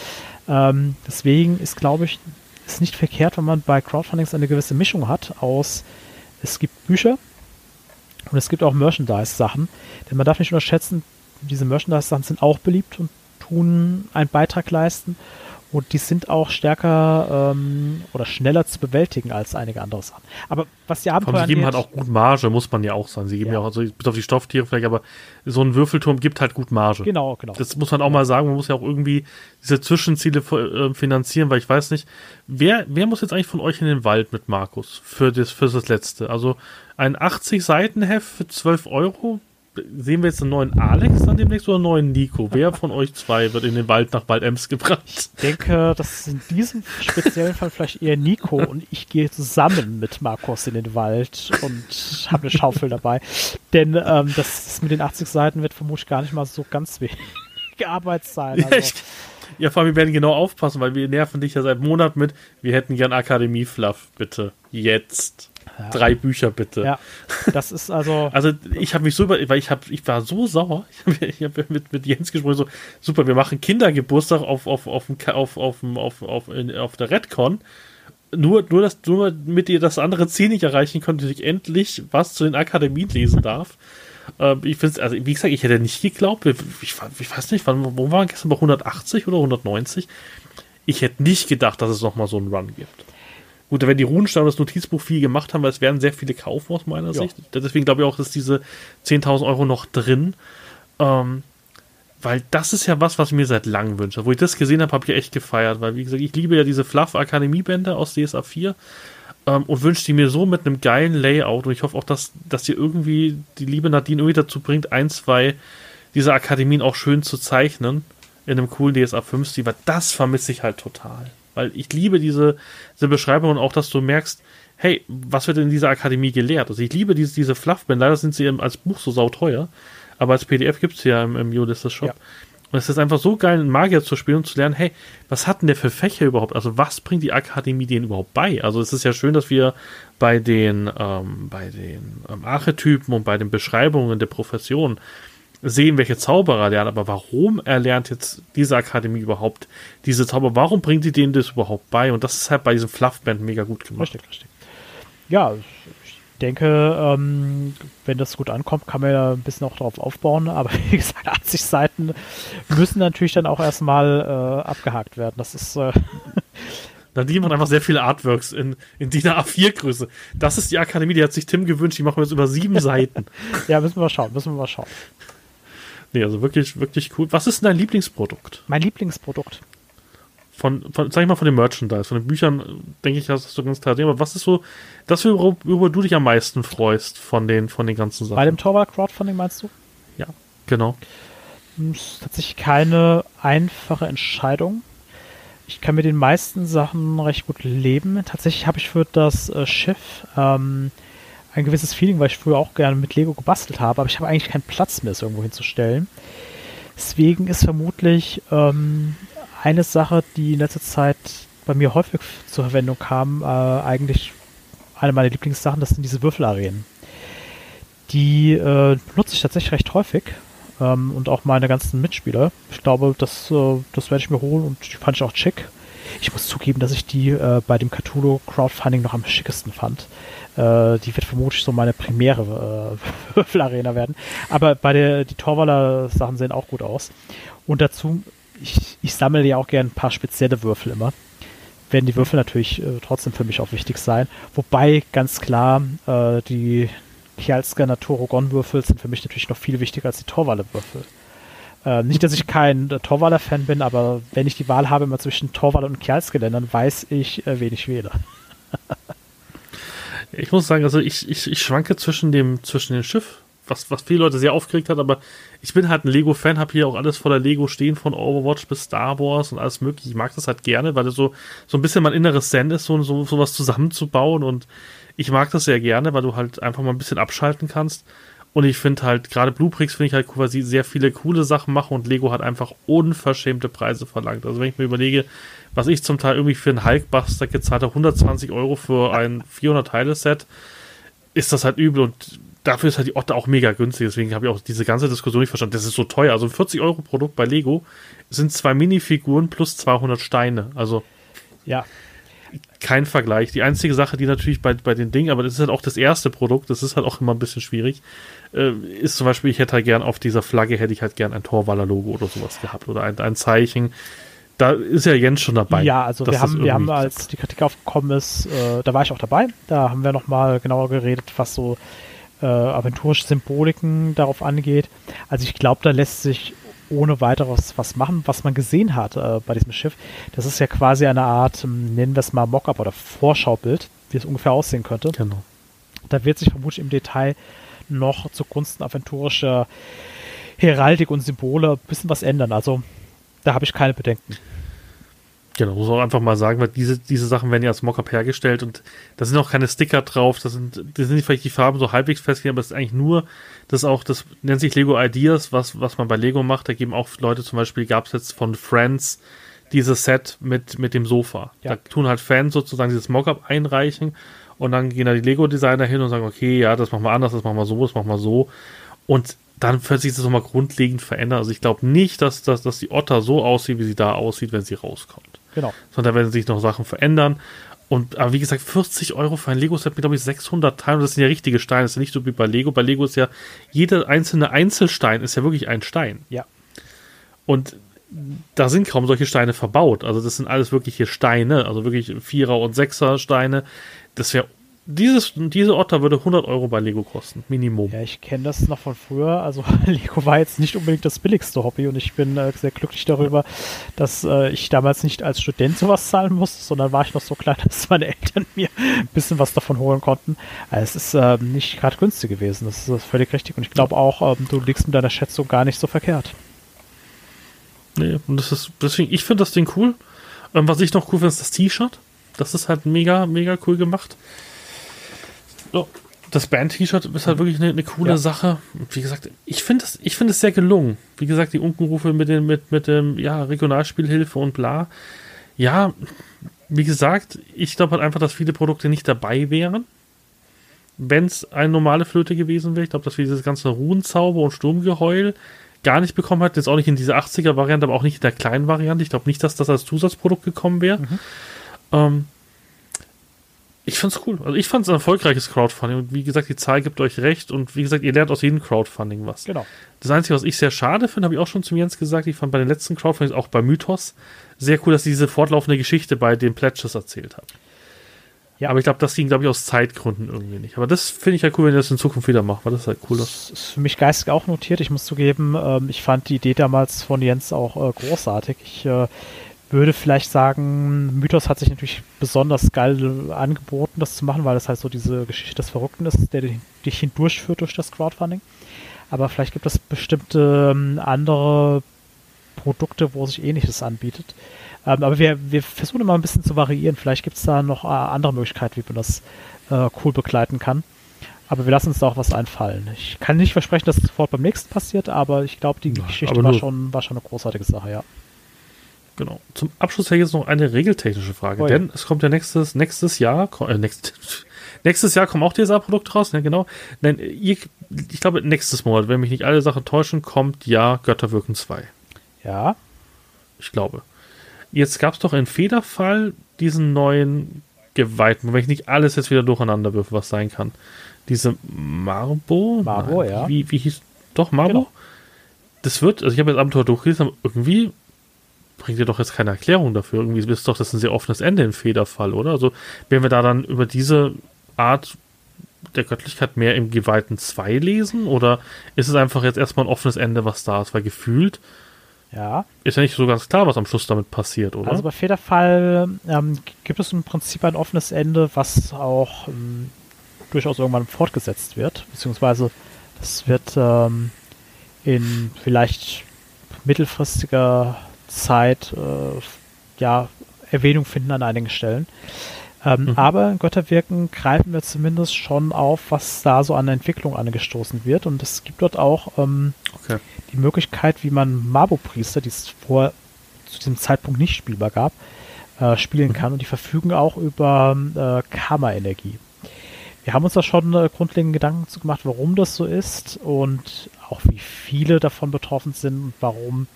Ähm, deswegen ist, glaube ich, ist nicht verkehrt, wenn man bei Crowdfundings eine gewisse Mischung hat aus, es gibt Bücher und es gibt auch Merchandise-Sachen. Denn man darf nicht unterschätzen, diese Merchandise-Sachen sind auch beliebt und tun einen Beitrag leisten. Und die sind auch stärker ähm, oder schneller zu bewältigen als einige andere Sachen. Aber was die Abenteuer Sie geben halt auch gut Marge, muss man ja auch sagen. Sie geben ja, ja auch, also bis auf die Stofftiere vielleicht, aber so ein Würfelturm gibt halt gut Marge. Genau, genau. Das muss man auch mal sagen. Man muss ja auch irgendwie diese Zwischenziele äh, finanzieren, weil ich weiß nicht, wer, wer muss jetzt eigentlich von euch in den Wald mit Markus für das, für das Letzte? Also ein 80 Seiten Heft für 12 Euro, sehen wir jetzt einen neuen Alex dann demnächst oder einen neuen Nico? Wer von euch zwei wird in den Wald nach Wald-Ems gebracht? Ich denke, das ist in diesem speziellen Fall vielleicht eher Nico und ich gehe zusammen mit Markus in den Wald und habe eine Schaufel dabei. Denn ähm, das, das, mit den 80 Seiten wird vermutlich gar nicht mal so ganz wenig Arbeit sein. Also. Ja, vor allem, wir werden genau aufpassen, weil wir nerven dich ja seit Monaten mit, wir hätten gern Akademie-Fluff, bitte. Jetzt. Ja. Drei Bücher bitte. Ja, das ist also. also ich habe mich so über, weil ich habe, ich war so sauer. Ich habe hab mit, mit Jens gesprochen, so super, wir machen Kindergeburtstag auf auf auf auf auf auf, auf, in, auf der Redcon. Nur, nur, dass, nur damit ihr das andere Ziel nicht erreichen könnt, dass ich endlich was zu den Akademien lesen darf. Äh, ich finde also wie gesagt, ich hätte nicht geglaubt, ich, ich, ich weiß nicht, wann, wo waren wir gestern bei 180 oder 190? Ich hätte nicht gedacht, dass es nochmal so einen Run gibt. Gut, wenn die Runensteine das Notizbuch viel gemacht haben, weil es werden sehr viele kaufen aus meiner ja. Sicht. Deswegen glaube ich auch, dass diese 10.000 Euro noch drin. Ähm, weil das ist ja was, was ich mir seit langem wünsche. Wo ich das gesehen habe, habe ich echt gefeiert. Weil, wie gesagt, ich liebe ja diese Fluff Akademie-Bände aus DSA 4 ähm, und wünsche die mir so mit einem geilen Layout. Und ich hoffe auch, dass, dass ihr irgendwie die liebe Nadine irgendwie dazu bringt, ein, zwei dieser Akademien auch schön zu zeichnen in einem coolen DSA 5 Stil, weil das vermisse ich halt total. Weil ich liebe diese, diese Beschreibung und auch, dass du merkst, hey, was wird in dieser Akademie gelehrt? Also ich liebe diese, diese Fluffband. Leider sind sie als Buch so sauteuer, aber als PDF gibt es ja im, im Ulysses Shop. Ja. Und es ist einfach so geil, einen Magier zu spielen und zu lernen, hey, was hat denn der für Fächer überhaupt? Also was bringt die Akademie denen überhaupt bei? Also es ist ja schön, dass wir bei den, ähm, bei den ähm, Archetypen und bei den Beschreibungen der Profession sehen, welche Zauberer lernen, aber warum erlernt jetzt diese Akademie überhaupt diese Zauber? Warum bringt sie denen das überhaupt bei? Und das ist halt bei diesem Fluffband mega gut gemacht. Richtig, richtig. Ja, ich denke, ähm, wenn das gut ankommt, kann man ja ein bisschen auch darauf aufbauen, aber wie gesagt, 80 Seiten müssen natürlich dann auch erstmal äh, abgehakt werden. Das ist. Äh Nadine macht einfach sehr viele Artworks in, in DIN A4-Größe. Das ist die Akademie, die hat sich Tim gewünscht, die machen wir jetzt über sieben Seiten. ja, müssen wir mal schauen, müssen wir mal schauen. Nee, also wirklich, wirklich cool. Was ist denn dein Lieblingsprodukt? Mein Lieblingsprodukt. Von, von, sag ich mal, von den Merchandise, von den Büchern, denke ich, hast du ganz klar sehen. Aber was ist so das, worüber du dich am meisten freust von den, von den ganzen Sachen? Bei dem Torwald Crowdfunding meinst du? Ja, genau. Das hm, ist tatsächlich keine einfache Entscheidung. Ich kann mit den meisten Sachen recht gut leben. Tatsächlich habe ich für das äh, Schiff ähm, ein gewisses Feeling, weil ich früher auch gerne mit Lego gebastelt habe, aber ich habe eigentlich keinen Platz mehr, es irgendwo hinzustellen. Deswegen ist vermutlich ähm, eine Sache, die in letzter Zeit bei mir häufig zur Verwendung kam, äh, eigentlich eine meiner Lieblingssachen, das sind diese Würfelarenen. Die äh, nutze ich tatsächlich recht häufig ähm, und auch meine ganzen Mitspieler. Ich glaube, das, äh, das werde ich mir holen und die fand ich auch schick. Ich muss zugeben, dass ich die äh, bei dem Cthulhu Crowdfunding noch am schickesten fand. Äh, die wird vermutlich so meine primäre äh, Würfelarena werden. Aber bei der, die Torwaller Sachen sehen auch gut aus. Und dazu, ich, ich sammle ja auch gerne ein paar spezielle Würfel immer. Werden die Würfel natürlich äh, trotzdem für mich auch wichtig sein. Wobei ganz klar, äh, die Kjalska Natorogon-Würfel sind für mich natürlich noch viel wichtiger als die Torwalle-Würfel. Äh, nicht, dass ich kein äh, Torwaller-Fan bin, aber wenn ich die Wahl habe immer zwischen Torwaller und Kjalske-Ländern, weiß ich, äh, wen ich wähle. Ich muss sagen, also ich, ich, ich schwanke zwischen dem, zwischen dem Schiff, was, was viele Leute sehr aufgeregt hat, aber ich bin halt ein Lego-Fan, habe hier auch alles voller Lego stehen, von Overwatch bis Star Wars und alles mögliche. Ich mag das halt gerne, weil das so, so ein bisschen mein inneres Zen ist, so, so, so was zusammenzubauen und ich mag das sehr gerne, weil du halt einfach mal ein bisschen abschalten kannst. Und ich finde halt, gerade Blueprix finde ich halt cool, weil sie sehr viele coole Sachen machen und Lego hat einfach unverschämte Preise verlangt. Also wenn ich mir überlege, was ich zum Teil irgendwie für einen Hulkbuster gezahlt habe, 120 Euro für ein 400-Teile-Set, ist das halt übel und dafür ist halt die Otter auch mega günstig. Deswegen habe ich auch diese ganze Diskussion nicht verstanden. Das ist so teuer. Also ein 40 Euro Produkt bei Lego sind zwei Minifiguren plus 200 Steine. Also ja. Kein Vergleich. Die einzige Sache, die natürlich bei, bei den Dingen, aber das ist halt auch das erste Produkt, das ist halt auch immer ein bisschen schwierig, äh, ist zum Beispiel, ich hätte halt gern auf dieser Flagge, hätte ich halt gern ein Torwaller-Logo oder sowas gehabt oder ein, ein Zeichen. Da ist ja Jens schon dabei. Ja, also wir haben, wir haben, als die Kritik aufgekommen ist, äh, da war ich auch dabei. Da haben wir nochmal genauer geredet, was so äh, aventurische Symboliken darauf angeht. Also ich glaube, da lässt sich ohne weiteres was machen. Was man gesehen hat äh, bei diesem Schiff, das ist ja quasi eine Art, ähm, nennen wir es mal Mockup oder Vorschaubild, wie es ungefähr aussehen könnte. Genau. Da wird sich vermutlich im Detail noch zugunsten aventurischer Heraldik und Symbole ein bisschen was ändern. Also da habe ich keine Bedenken. Genau, muss auch einfach mal sagen, weil diese, diese Sachen werden ja als Mockup hergestellt und da sind auch keine Sticker drauf, das sind, das sind nicht vielleicht die Farben so halbwegs festgelegt, aber es ist eigentlich nur, das ist auch, das nennt sich Lego Ideas, was, was man bei Lego macht. Da geben auch Leute zum Beispiel, gab es jetzt von Friends dieses Set mit, mit dem Sofa. Ja. Da tun halt Fans sozusagen dieses Mockup einreichen und dann gehen da die Lego-Designer hin und sagen, okay, ja, das machen wir anders, das machen wir so, das machen wir so. Und dann wird sich das nochmal grundlegend verändern. Also ich glaube nicht, dass, dass, dass die Otter so aussieht, wie sie da aussieht, wenn sie rauskommt. Genau. Sondern werden sich noch Sachen verändern. Und aber wie gesagt, 40 Euro für ein Lego-Set mit, glaube ich, 600 Teilen. Das sind ja richtige Steine. Das ist ja nicht so wie bei Lego. Bei Lego ist ja jeder einzelne Einzelstein ist ja wirklich ein Stein. Ja. Und da sind kaum solche Steine verbaut. Also das sind alles wirkliche Steine, also wirklich Vierer- und Sechser-Steine. Das wäre dieses, diese Otter würde 100 Euro bei Lego kosten, Minimum. Ja, ich kenne das noch von früher. Also Lego war jetzt nicht unbedingt das billigste Hobby und ich bin äh, sehr glücklich darüber, dass äh, ich damals nicht als Student sowas zahlen musste, sondern war ich noch so klein, dass meine Eltern mir ein bisschen was davon holen konnten. Also es ist äh, nicht gerade günstig gewesen. Das ist völlig richtig und ich glaube auch, ähm, du liegst mit deiner Schätzung gar nicht so verkehrt. Nee, und das ist, deswegen, ich finde das Ding cool. Ähm, was ich noch cool finde, ist das T-Shirt. Das ist halt mega, mega cool gemacht. Oh, das Band-T-Shirt ist halt wirklich eine, eine coole ja. Sache. Und wie gesagt, ich finde es ich find sehr gelungen. Wie gesagt, die Unkenrufe mit dem, mit, mit dem, ja, Regionalspielhilfe und bla. Ja, wie gesagt, ich glaube halt einfach, dass viele Produkte nicht dabei wären. Wenn es eine normale Flöte gewesen wäre. Ich glaube, dass wir dieses ganze Ruhenzauber und Sturmgeheul gar nicht bekommen hätten. Jetzt auch nicht in dieser 80er-Variante, aber auch nicht in der kleinen Variante. Ich glaube nicht, dass das als Zusatzprodukt gekommen wäre. Mhm. Ähm, ich fand's cool. Also ich fand's ein erfolgreiches Crowdfunding und wie gesagt, die Zahl gibt euch recht und wie gesagt, ihr lernt aus jedem Crowdfunding was. Genau. Das Einzige, was ich sehr schade finde, habe ich auch schon zu Jens gesagt, ich fand bei den letzten Crowdfundings, auch bei Mythos, sehr cool, dass sie diese fortlaufende Geschichte bei den Pledges erzählt haben. Ja. Aber ich glaube, das ging, glaube ich, aus Zeitgründen irgendwie nicht. Aber das finde ich ja cool, wenn ihr das in Zukunft wieder macht, weil das ist halt cool. Das ist für mich geistig auch notiert. Ich muss zugeben, ähm, ich fand die Idee damals von Jens auch äh, großartig. Ich äh, würde vielleicht sagen, Mythos hat sich natürlich besonders geil angeboten, das zu machen, weil das halt so diese Geschichte des Verrückten ist, der dich hindurchführt durch das Crowdfunding. Aber vielleicht gibt es bestimmte ähm, andere Produkte, wo sich ähnliches anbietet. Ähm, aber wir, wir versuchen immer ein bisschen zu variieren. Vielleicht gibt es da noch äh, andere Möglichkeiten, wie man das äh, cool begleiten kann. Aber wir lassen uns da auch was einfallen. Ich kann nicht versprechen, dass es sofort beim nächsten passiert, aber ich glaube, die ja, Geschichte war schon, war schon eine großartige Sache, ja. Genau. Zum Abschluss hätte ich jetzt noch eine regeltechnische Frage, oh, ja. denn es kommt ja nächstes, nächstes Jahr, äh, next, nächstes Jahr kommen auch DSA-Produkte raus, ne, genau. Denn ihr, ich glaube, nächstes Monat, wenn mich nicht alle Sachen täuschen, kommt ja Götterwirken 2. Ja. Ich glaube. Jetzt gab es doch in Federfall diesen neuen Geweihten, wenn ich nicht alles jetzt wieder durcheinander würfe, was sein kann. Diese Marbo? Marbo, Nein, ja. Wie, wie hieß, doch, Marbo? Genau. Das wird, also ich habe jetzt Abenteuer durchgelesen, irgendwie bringt dir doch jetzt keine Erklärung dafür. Irgendwie ist doch das ein sehr offenes Ende im Federfall, oder? Also werden wir da dann über diese Art der Göttlichkeit mehr im Geweihten 2 lesen? Oder ist es einfach jetzt erstmal ein offenes Ende, was da ist? Weil gefühlt ja. ist ja nicht so ganz klar, was am Schluss damit passiert, oder? Also bei Federfall ähm, gibt es im Prinzip ein offenes Ende, was auch ähm, durchaus irgendwann fortgesetzt wird. Beziehungsweise das wird ähm, in vielleicht mittelfristiger Zeit äh, ja, Erwähnung finden an einigen Stellen. Ähm, mhm. Aber in Götterwirken greifen wir zumindest schon auf, was da so an Entwicklung angestoßen wird. Und es gibt dort auch ähm, okay. die Möglichkeit, wie man Mabo-Priester, die es vor zu diesem Zeitpunkt nicht spielbar gab, äh, spielen mhm. kann. Und die verfügen auch über äh, Karma-Energie. Wir haben uns da schon äh, grundlegende Gedanken zu gemacht, warum das so ist und auch wie viele davon betroffen sind und warum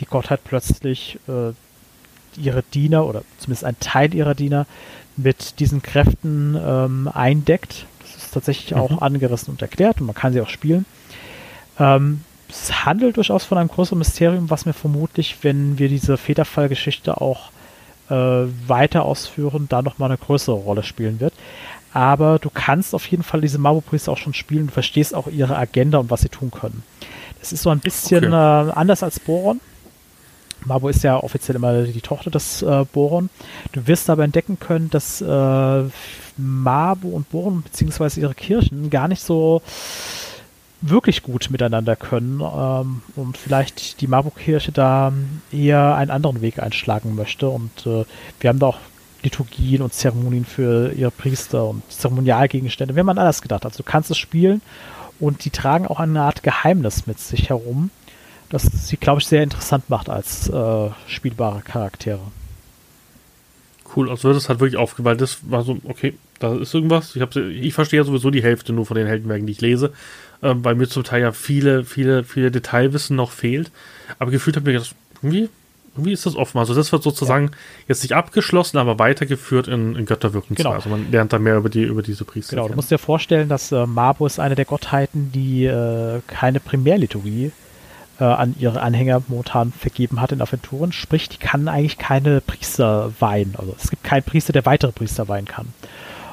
die Gottheit plötzlich äh, ihre Diener oder zumindest ein Teil ihrer Diener mit diesen Kräften ähm, eindeckt. Das ist tatsächlich mhm. auch angerissen und erklärt und man kann sie auch spielen. Ähm, es handelt durchaus von einem größeren Mysterium, was mir vermutlich, wenn wir diese Federfallgeschichte auch äh, weiter ausführen, da nochmal eine größere Rolle spielen wird. Aber du kannst auf jeden Fall diese Marbo-Priester auch schon spielen. Du verstehst auch ihre Agenda und was sie tun können. Das ist so ein bisschen okay. äh, anders als Boron. Mabo ist ja offiziell immer die Tochter des äh, Boron. Du wirst aber entdecken können, dass äh, Mabo und Boron beziehungsweise ihre Kirchen gar nicht so wirklich gut miteinander können ähm, und vielleicht die Marburg-Kirche da eher einen anderen Weg einschlagen möchte. Und äh, wir haben da auch Liturgien und Zeremonien für ihre Priester und Zeremonialgegenstände. Wir haben an alles gedacht. Also du kannst es spielen und die tragen auch eine Art Geheimnis mit sich herum, das sie, glaube ich, sehr interessant macht als äh, spielbare Charaktere. Cool, also wird es halt wirklich aufgeweiht. Das war so, okay, da ist irgendwas. Ich, ich verstehe ja sowieso die Hälfte nur von den Heldenwerken, die ich lese, äh, weil mir zum Teil ja viele, viele, viele Detailwissen noch fehlt. Aber gefühlt habe ich mir gedacht, irgendwie, irgendwie ist das offen. Also das wird sozusagen ja. jetzt nicht abgeschlossen, aber weitergeführt in, in Götterwirken genau. 2. Also man lernt da mehr über, die, über diese Priester. Genau, du musst dir vorstellen, dass äh, Mabo ist eine der Gottheiten, die äh, keine Primärliturgie äh, an ihre Anhänger momentan vergeben hat in Aventuren. Sprich, die kann eigentlich keine Priester weihen. Also es gibt keinen Priester, der weitere Priester weihen kann.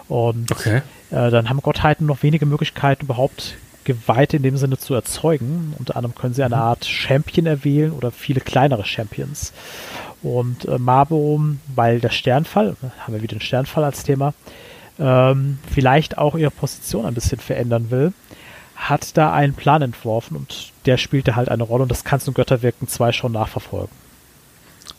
Und okay. äh, dann haben Gottheiten noch wenige Möglichkeiten, überhaupt Geweihte in dem Sinne zu erzeugen. Unter anderem können sie eine mhm. Art Champion erwählen oder viele kleinere Champions. Und äh, Mabo, weil der Sternfall, haben wir wieder den Sternfall als Thema, ähm, vielleicht auch ihre Position ein bisschen verändern will, hat da einen Plan entworfen und der spielte halt eine Rolle und das kannst du in Götterwirken 2 schon nachverfolgen.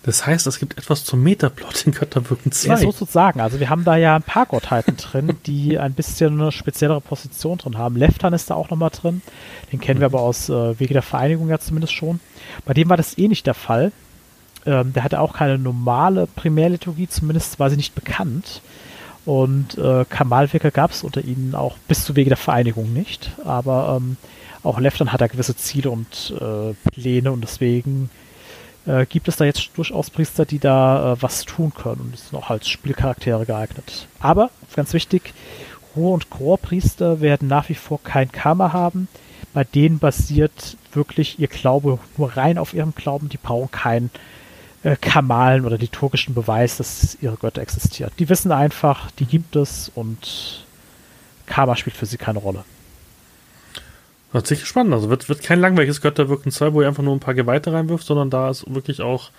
Das heißt, es gibt etwas zum Metaplot in Götterwirken 2. Ja, sozusagen. Also wir haben da ja ein paar Gottheiten drin, die ein bisschen eine speziellere Position drin haben. Leftan ist da auch nochmal drin. Den kennen wir mhm. aber aus äh, Wege der Vereinigung ja zumindest schon. Bei dem war das eh nicht der Fall. Ähm, der hatte auch keine normale Primärliturgie, zumindest war sie nicht bekannt. Und äh, Kamalwirker gab es unter ihnen auch bis zu Wege der Vereinigung nicht. Aber ähm, auch Leftan hat da gewisse Ziele und äh, Pläne und deswegen äh, gibt es da jetzt durchaus Priester, die da äh, was tun können und sind auch als Spielcharaktere geeignet. Aber, ganz wichtig, Ruhr- und Chorpriester werden nach wie vor kein Karma haben. Bei denen basiert wirklich ihr Glaube nur rein auf ihrem Glauben. Die brauchen keinen äh, Kamalen oder liturgischen Beweis, dass ihre Götter existieren. Die wissen einfach, die gibt es und Karma spielt für sie keine Rolle. Hört sich spannend. Also wird, wird kein langweiliges Götterwirken 2, wo ihr einfach nur ein paar Geweihte reinwirft, sondern da ist wirklich auch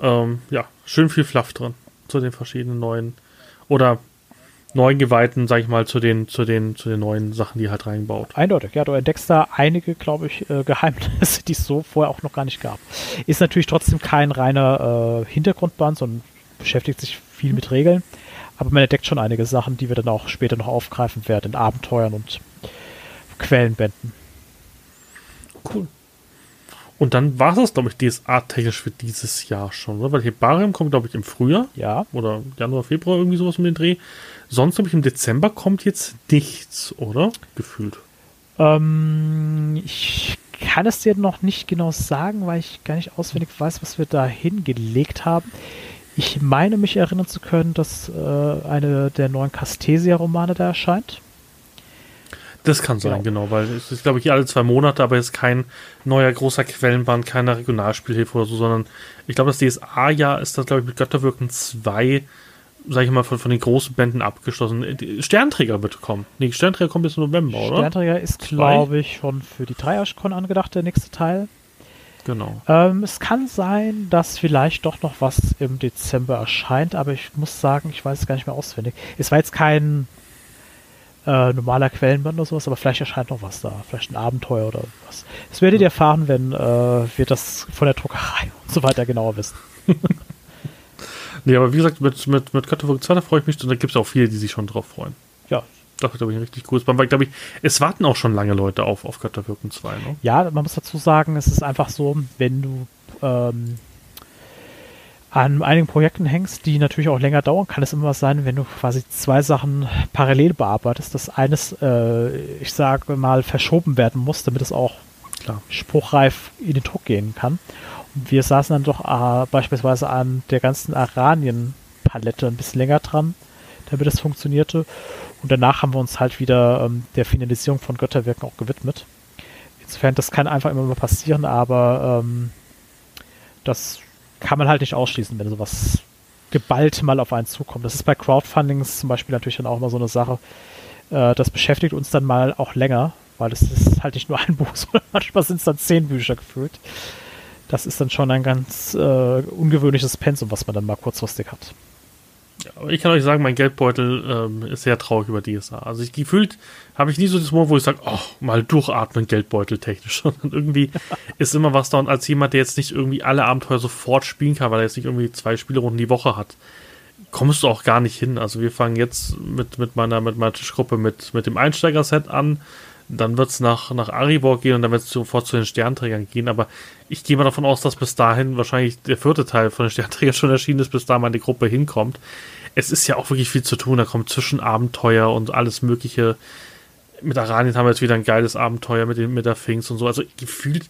ähm, ja, schön viel Fluff drin zu den verschiedenen neuen oder neuen Geweihten, sag ich mal, zu den, zu den, zu den neuen Sachen, die halt reinbaut. Eindeutig, ja, du entdeckst da einige, glaube ich, äh, Geheimnisse, die es so vorher auch noch gar nicht gab. Ist natürlich trotzdem kein reiner äh, Hintergrundband, sondern beschäftigt sich viel mit Regeln. Aber man entdeckt schon einige Sachen, die wir dann auch später noch aufgreifen werden in Abenteuern und Quellenbänden. Cool. Und dann war es, glaube ich, DSA-technisch für dieses Jahr schon, oder? Weil Hebarium kommt, glaube ich, im Frühjahr. Ja. Oder Januar, Februar, irgendwie sowas um den Dreh. Sonst, glaube ich, im Dezember kommt jetzt nichts, oder? Gefühlt. Ähm, ich kann es dir noch nicht genau sagen, weil ich gar nicht auswendig weiß, was wir da hingelegt haben. Ich meine, mich erinnern zu können, dass äh, eine der neuen Castesia-Romane da erscheint. Das kann sein, genau, genau weil es ist, glaube ich, alle zwei Monate, aber es ist kein neuer großer Quellenband, keine Regionalspielhilfe oder so, sondern ich glaube, das DSA-Jahr ist das, glaube ich, mit Götterwirken 2, sage ich mal, von, von den großen Bänden abgeschlossen. Sternträger wird kommen. Nee, Sternträger kommt bis November, oder? Sternträger ist, glaube ich, schon für die Dreierschkon angedacht, der nächste Teil. Genau. Ähm, es kann sein, dass vielleicht doch noch was im Dezember erscheint, aber ich muss sagen, ich weiß es gar nicht mehr auswendig. Es war jetzt kein äh, normaler Quellenband oder sowas, aber vielleicht erscheint noch was da, vielleicht ein Abenteuer oder was. Das werdet ihr erfahren, wenn äh, wir das von der Druckerei und so weiter genauer wissen. Nee, aber wie gesagt, mit, mit, mit Götterwirken 2, da freue ich mich und da gibt es auch viele, die sich schon drauf freuen. Ja. Das wird, glaube ich, ein richtig cooles Weil, glaube ich, es warten auch schon lange Leute auf, auf Götterwirken 2, ne? Ja, man muss dazu sagen, es ist einfach so, wenn du ähm, an einigen Projekten hängst, die natürlich auch länger dauern, kann es immer was sein, wenn du quasi zwei Sachen parallel bearbeitest, dass eines, äh, ich sage mal, verschoben werden muss, damit es auch klar, spruchreif in den Druck gehen kann. Und wir saßen dann doch äh, beispielsweise an der ganzen Aranien-Palette ein bisschen länger dran, damit es funktionierte. Und danach haben wir uns halt wieder ähm, der Finalisierung von Götterwirken auch gewidmet. Insofern, das kann einfach immer mal passieren, aber ähm, das kann man halt nicht ausschließen, wenn sowas geballt mal auf einen zukommt. Das ist bei Crowdfundings zum Beispiel natürlich dann auch immer so eine Sache. Äh, das beschäftigt uns dann mal auch länger, weil es ist halt nicht nur ein Buch, sondern manchmal sind es dann zehn Bücher gefühlt. Das ist dann schon ein ganz äh, ungewöhnliches Pensum, was man dann mal kurzfristig hat. Aber ich kann euch sagen, mein Geldbeutel ähm, ist sehr traurig über DSA. Also ich gefühlt habe ich nie so das Moment, wo ich sage, oh, mal durchatmen, Geldbeutel technisch. Sondern irgendwie ist immer was da und als jemand, der jetzt nicht irgendwie alle Abenteuer sofort spielen kann, weil er jetzt nicht irgendwie zwei Spielerunden die Woche hat, kommst du auch gar nicht hin. Also wir fangen jetzt mit, mit meiner, mit meiner Tischgruppe mit, mit dem Einsteiger-Set an. Dann wird es nach, nach Aribor gehen und dann wird es sofort zu den Sternträgern gehen. Aber ich gehe mal davon aus, dass bis dahin wahrscheinlich der vierte Teil von den Sternträgern schon erschienen ist, bis da meine Gruppe hinkommt. Es ist ja auch wirklich viel zu tun. Da kommt Zwischenabenteuer und alles Mögliche. Mit Aranien haben wir jetzt wieder ein geiles Abenteuer mit, den, mit der Finks und so. Also gefühlt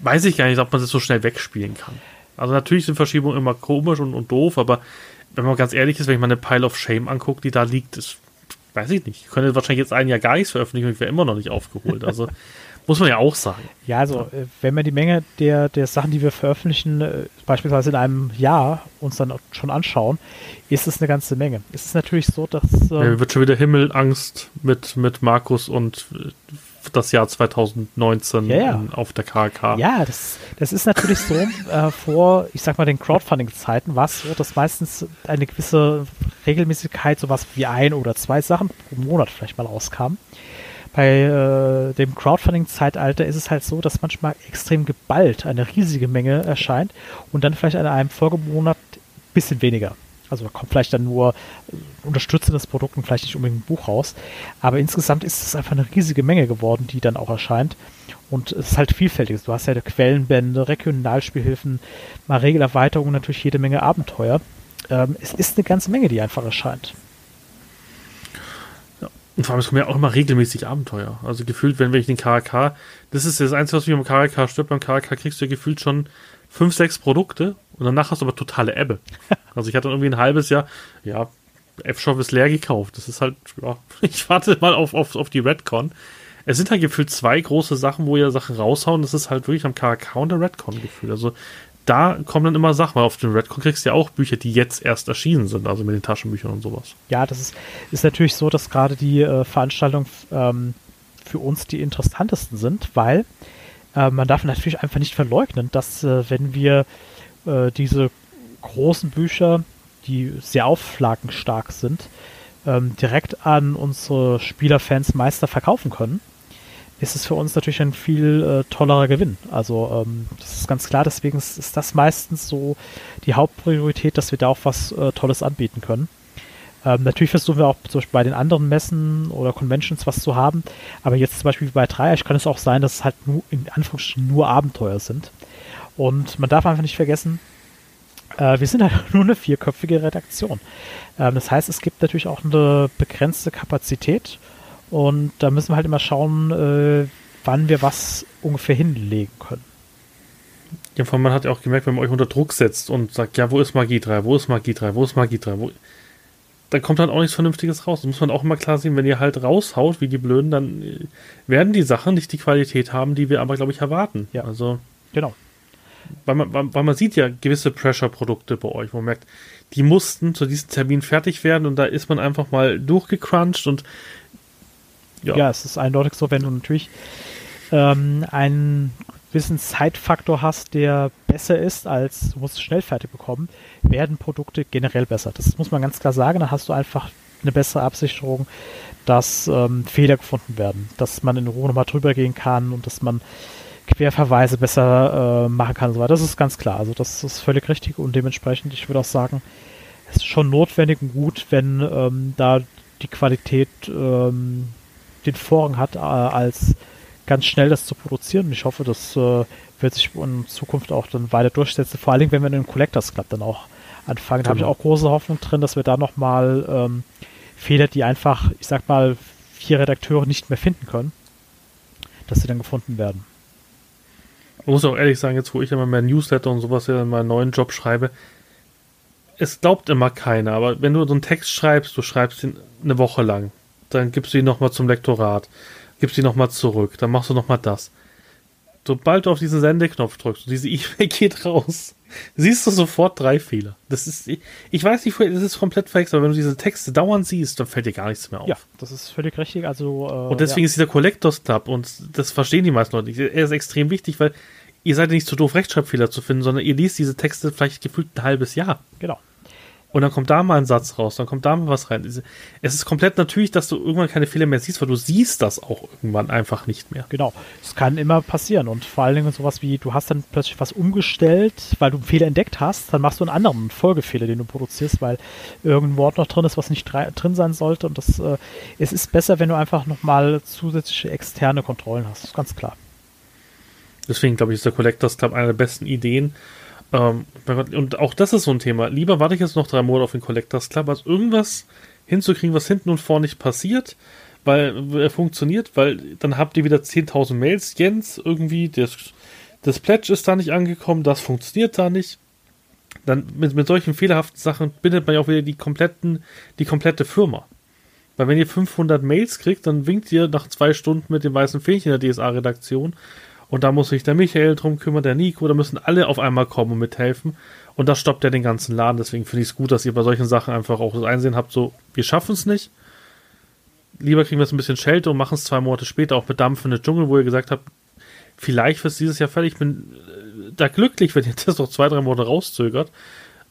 weiß ich gar nicht, ob man das so schnell wegspielen kann. Also natürlich sind Verschiebungen immer komisch und, und doof, aber wenn man ganz ehrlich ist, wenn ich mal eine Pile of Shame angucke, die da liegt, ist weiß ich nicht. Ich könnte wahrscheinlich jetzt ein Jahr gar nichts veröffentlichen und ich wäre immer noch nicht aufgeholt. Also muss man ja auch sagen. Ja, also äh, wenn man die Menge der, der Sachen, die wir veröffentlichen, äh, beispielsweise in einem Jahr uns dann schon anschauen, ist es eine ganze Menge. Es ist natürlich so, dass. Ähm, ja, wird schon wieder Himmelangst mit, mit Markus und äh, das Jahr 2019 ja, ja. Auf der KK. Ja, das, das ist natürlich so. äh, vor, ich sag mal, den Crowdfunding-Zeiten war es so, dass meistens eine gewisse Regelmäßigkeit, sowas wie ein oder zwei Sachen pro Monat vielleicht mal rauskam. Bei äh, dem Crowdfunding-Zeitalter ist es halt so, dass manchmal extrem geballt eine riesige Menge erscheint und dann vielleicht an einem Folgemonat ein bisschen weniger. Also da kommt vielleicht dann nur unterstützendes Produkt und vielleicht nicht unbedingt ein Buch raus. Aber insgesamt ist es einfach eine riesige Menge geworden, die dann auch erscheint. Und es ist halt vielfältig. Du hast ja Quellenbände, Regionalspielhilfen, mal Regelerweiterungen, natürlich jede Menge Abenteuer. Ähm, es ist eine ganze Menge, die einfach erscheint. Ja. Und vor allem, es kommen ja auch immer regelmäßig Abenteuer. Also gefühlt, wenn ich den KK, das ist das Einzige, was mich am KK stört. Beim KK kriegst du ja gefühlt schon fünf, sechs Produkte und danach hast du aber totale Ebbe. Also ich hatte irgendwie ein halbes Jahr, ja, F-Shop ist leer gekauft. Das ist halt, ja, ich warte mal auf, auf, auf die Redcon. Es sind halt gefühlt zwei große Sachen, wo ihr Sachen raushauen. Das ist halt wirklich am KK und der Redcon gefühlt. Also da kommen dann immer Sachen, weil auf den Redcon kriegst du ja auch Bücher, die jetzt erst erschienen sind, also mit den Taschenbüchern und sowas. Ja, das ist, ist natürlich so, dass gerade die äh, Veranstaltungen ähm, für uns die interessantesten sind, weil äh, man darf natürlich einfach nicht verleugnen, dass äh, wenn wir äh, diese großen Bücher, die sehr auflagenstark sind, ähm, direkt an unsere Spielerfans Meister verkaufen können, ist es für uns natürlich ein viel äh, tollerer Gewinn. Also ähm, das ist ganz klar, deswegen ist, ist, das meistens so die Hauptpriorität, dass wir da auch was äh, Tolles anbieten können. Ähm, natürlich versuchen wir auch zum Beispiel bei den anderen Messen oder Conventions was zu haben, aber jetzt zum Beispiel bei Dreieich kann es auch sein, dass es halt nur in Anführungsstrichen nur Abenteuer sind. Und man darf einfach nicht vergessen, äh, wir sind halt nur eine vierköpfige Redaktion. Ähm, das heißt, es gibt natürlich auch eine begrenzte Kapazität und da müssen wir halt immer schauen, äh, wann wir was ungefähr hinlegen können. Ja, vor allem man hat ja auch gemerkt, wenn man euch unter Druck setzt und sagt, ja, wo ist Magie 3, wo ist Magie 3, wo ist Magie 3, wo dann kommt halt auch nichts Vernünftiges raus. Das muss man auch immer klar sehen, wenn ihr halt raushaut, wie die Blöden, dann äh, werden die Sachen nicht die Qualität haben, die wir aber, glaube ich, erwarten. Ja. Also. Genau. Weil man, weil man sieht ja gewisse Pressure-Produkte bei euch, wo man merkt, die mussten zu diesem Termin fertig werden und da ist man einfach mal durchgecrunched und ja. Ja, es ist eindeutig so, wenn du natürlich ähm, einen gewissen Zeitfaktor hast, der besser ist, als du musst es schnell fertig bekommen, werden Produkte generell besser. Das muss man ganz klar sagen. Da hast du einfach eine bessere Absicherung, dass ähm, Fehler gefunden werden, dass man in Ruhe nochmal drüber gehen kann und dass man Querverweise besser äh, machen kann und so weiter. Das ist ganz klar. Also das ist völlig richtig und dementsprechend, ich würde auch sagen, es ist schon notwendig und gut, wenn ähm, da die Qualität ähm, den Vorrang hat, äh, als ganz schnell das zu produzieren. Und ich hoffe, das äh, wird sich in Zukunft auch dann weiter durchsetzen. Vor allen Dingen, wenn wir den Collectors Club dann auch anfangen. Da habe ich genau. auch große Hoffnung drin, dass wir da nochmal ähm, Fehler, die einfach, ich sag mal, vier Redakteure nicht mehr finden können, dass sie dann gefunden werden. Ich muss auch ehrlich sagen, jetzt wo ich immer mehr Newsletter und sowas ja in meinen neuen Job schreibe, es glaubt immer keiner, aber wenn du so einen Text schreibst, du schreibst ihn eine Woche lang, dann gibst du ihn nochmal zum Lektorat, gibst ihn nochmal zurück, dann machst du nochmal das. Sobald du auf diesen Sendeknopf drückst und diese E-Mail geht raus, siehst du sofort drei Fehler. Das ist, ich, weiß nicht, das ist komplett verhext, aber wenn du diese Texte dauernd siehst, dann fällt dir gar nichts mehr auf. Ja, das ist völlig richtig. Also, äh, und deswegen ja. ist dieser Collectors Club, und das verstehen die meisten Leute nicht, er ist extrem wichtig, weil ihr seid nicht zu doof, Rechtschreibfehler zu finden, sondern ihr liest diese Texte vielleicht gefühlt ein halbes Jahr. Genau. Und dann kommt da mal ein Satz raus, dann kommt da mal was rein. Es ist komplett natürlich, dass du irgendwann keine Fehler mehr siehst, weil du siehst das auch irgendwann einfach nicht mehr. Genau. Es kann immer passieren. Und vor allen Dingen sowas wie, du hast dann plötzlich was umgestellt, weil du einen Fehler entdeckt hast, dann machst du einen anderen Folgefehler, den du produzierst, weil irgendein Wort noch drin ist, was nicht drin sein sollte. Und das, äh, es ist besser, wenn du einfach nochmal zusätzliche externe Kontrollen hast. Das ist ganz klar. Deswegen glaube ich, ist der Collectors Club eine der besten Ideen ähm, und auch das ist so ein Thema. Lieber warte ich jetzt noch drei Monate auf den Collectors Club, als irgendwas hinzukriegen, was hinten und vorne nicht passiert, weil er funktioniert, weil dann habt ihr wieder 10.000 Mails. Jens, irgendwie, das, das Pledge ist da nicht angekommen, das funktioniert da nicht. Dann mit, mit solchen fehlerhaften Sachen bindet man ja auch wieder die, kompletten, die komplette Firma. Weil wenn ihr 500 Mails kriegt, dann winkt ihr nach zwei Stunden mit dem weißen Fähnchen der DSA-Redaktion und da muss sich der Michael drum kümmern, der Nico, da müssen alle auf einmal kommen und mithelfen. Und das stoppt ja den ganzen Laden. Deswegen finde ich es gut, dass ihr bei solchen Sachen einfach auch das Einsehen habt, so, wir schaffen es nicht. Lieber kriegen wir es ein bisschen Schelte und machen es zwei Monate später auch mit dampfende Dschungel, wo ihr gesagt habt, vielleicht wird es dieses Jahr fertig. Ich bin äh, da glücklich, wenn ihr das noch zwei, drei Monate rauszögert.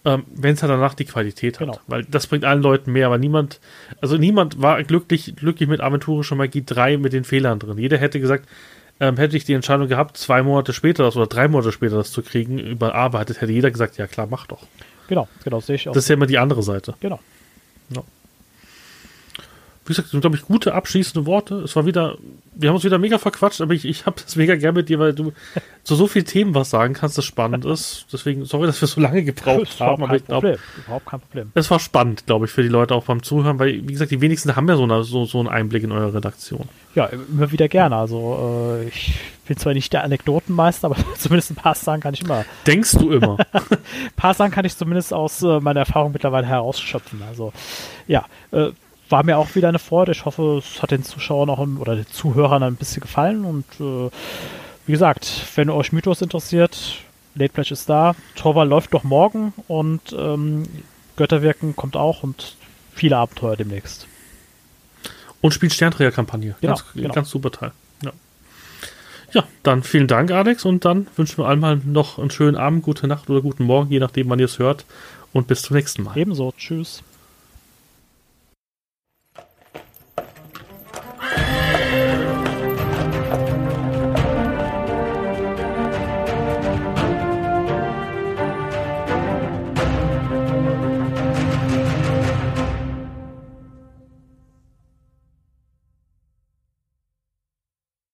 Ähm, wenn es halt danach die Qualität hat. Genau. Weil das bringt allen Leuten mehr, aber niemand, also niemand war glücklich, glücklich mit Aventurische Magie 3 mit den Fehlern drin. Jeder hätte gesagt, ähm, hätte ich die Entscheidung gehabt, zwei Monate später das oder drei Monate später das zu kriegen, überarbeitet, hätte jeder gesagt, ja klar, mach doch. Genau, genau, sehe ich auch. Das ist ja immer die andere Seite. Genau. Wie gesagt, sind, glaube ich, gute abschließende Worte. Es war wieder, wir haben uns wieder mega verquatscht, aber ich, ich habe das mega gern mit dir, weil du zu so vielen Themen was sagen kannst, das spannend ist. Deswegen, sorry, dass wir so lange gebraucht haben. Aber ich glaube, überhaupt kein Problem. Es war spannend, glaube ich, für die Leute auch beim Zuhören, weil, wie gesagt, die wenigsten haben ja so, eine, so, so einen Einblick in eure Redaktion. Ja, immer wieder gerne. Also äh, ich bin zwar nicht der Anekdotenmeister, aber zumindest ein paar Sachen kann ich immer. Denkst du immer? ein paar Sachen kann ich zumindest aus äh, meiner Erfahrung mittlerweile herausschöpfen. Also ja, äh, war mir auch wieder eine Freude. Ich hoffe, es hat den Zuschauern auch oder den Zuhörern ein bisschen gefallen. Und äh, wie gesagt, wenn euch Mythos interessiert, Late Pledge ist da. Torwall läuft doch morgen und ähm, Götterwirken kommt auch und viele Abenteuer demnächst. Und spielt Sternträgerkampagne. Genau, ganz, genau. ganz super Teil. Ja. ja, dann vielen Dank, Alex. Und dann wünschen wir allen mal noch einen schönen Abend, gute Nacht oder guten Morgen, je nachdem, wann ihr es hört. Und bis zum nächsten Mal. Ebenso. Tschüss.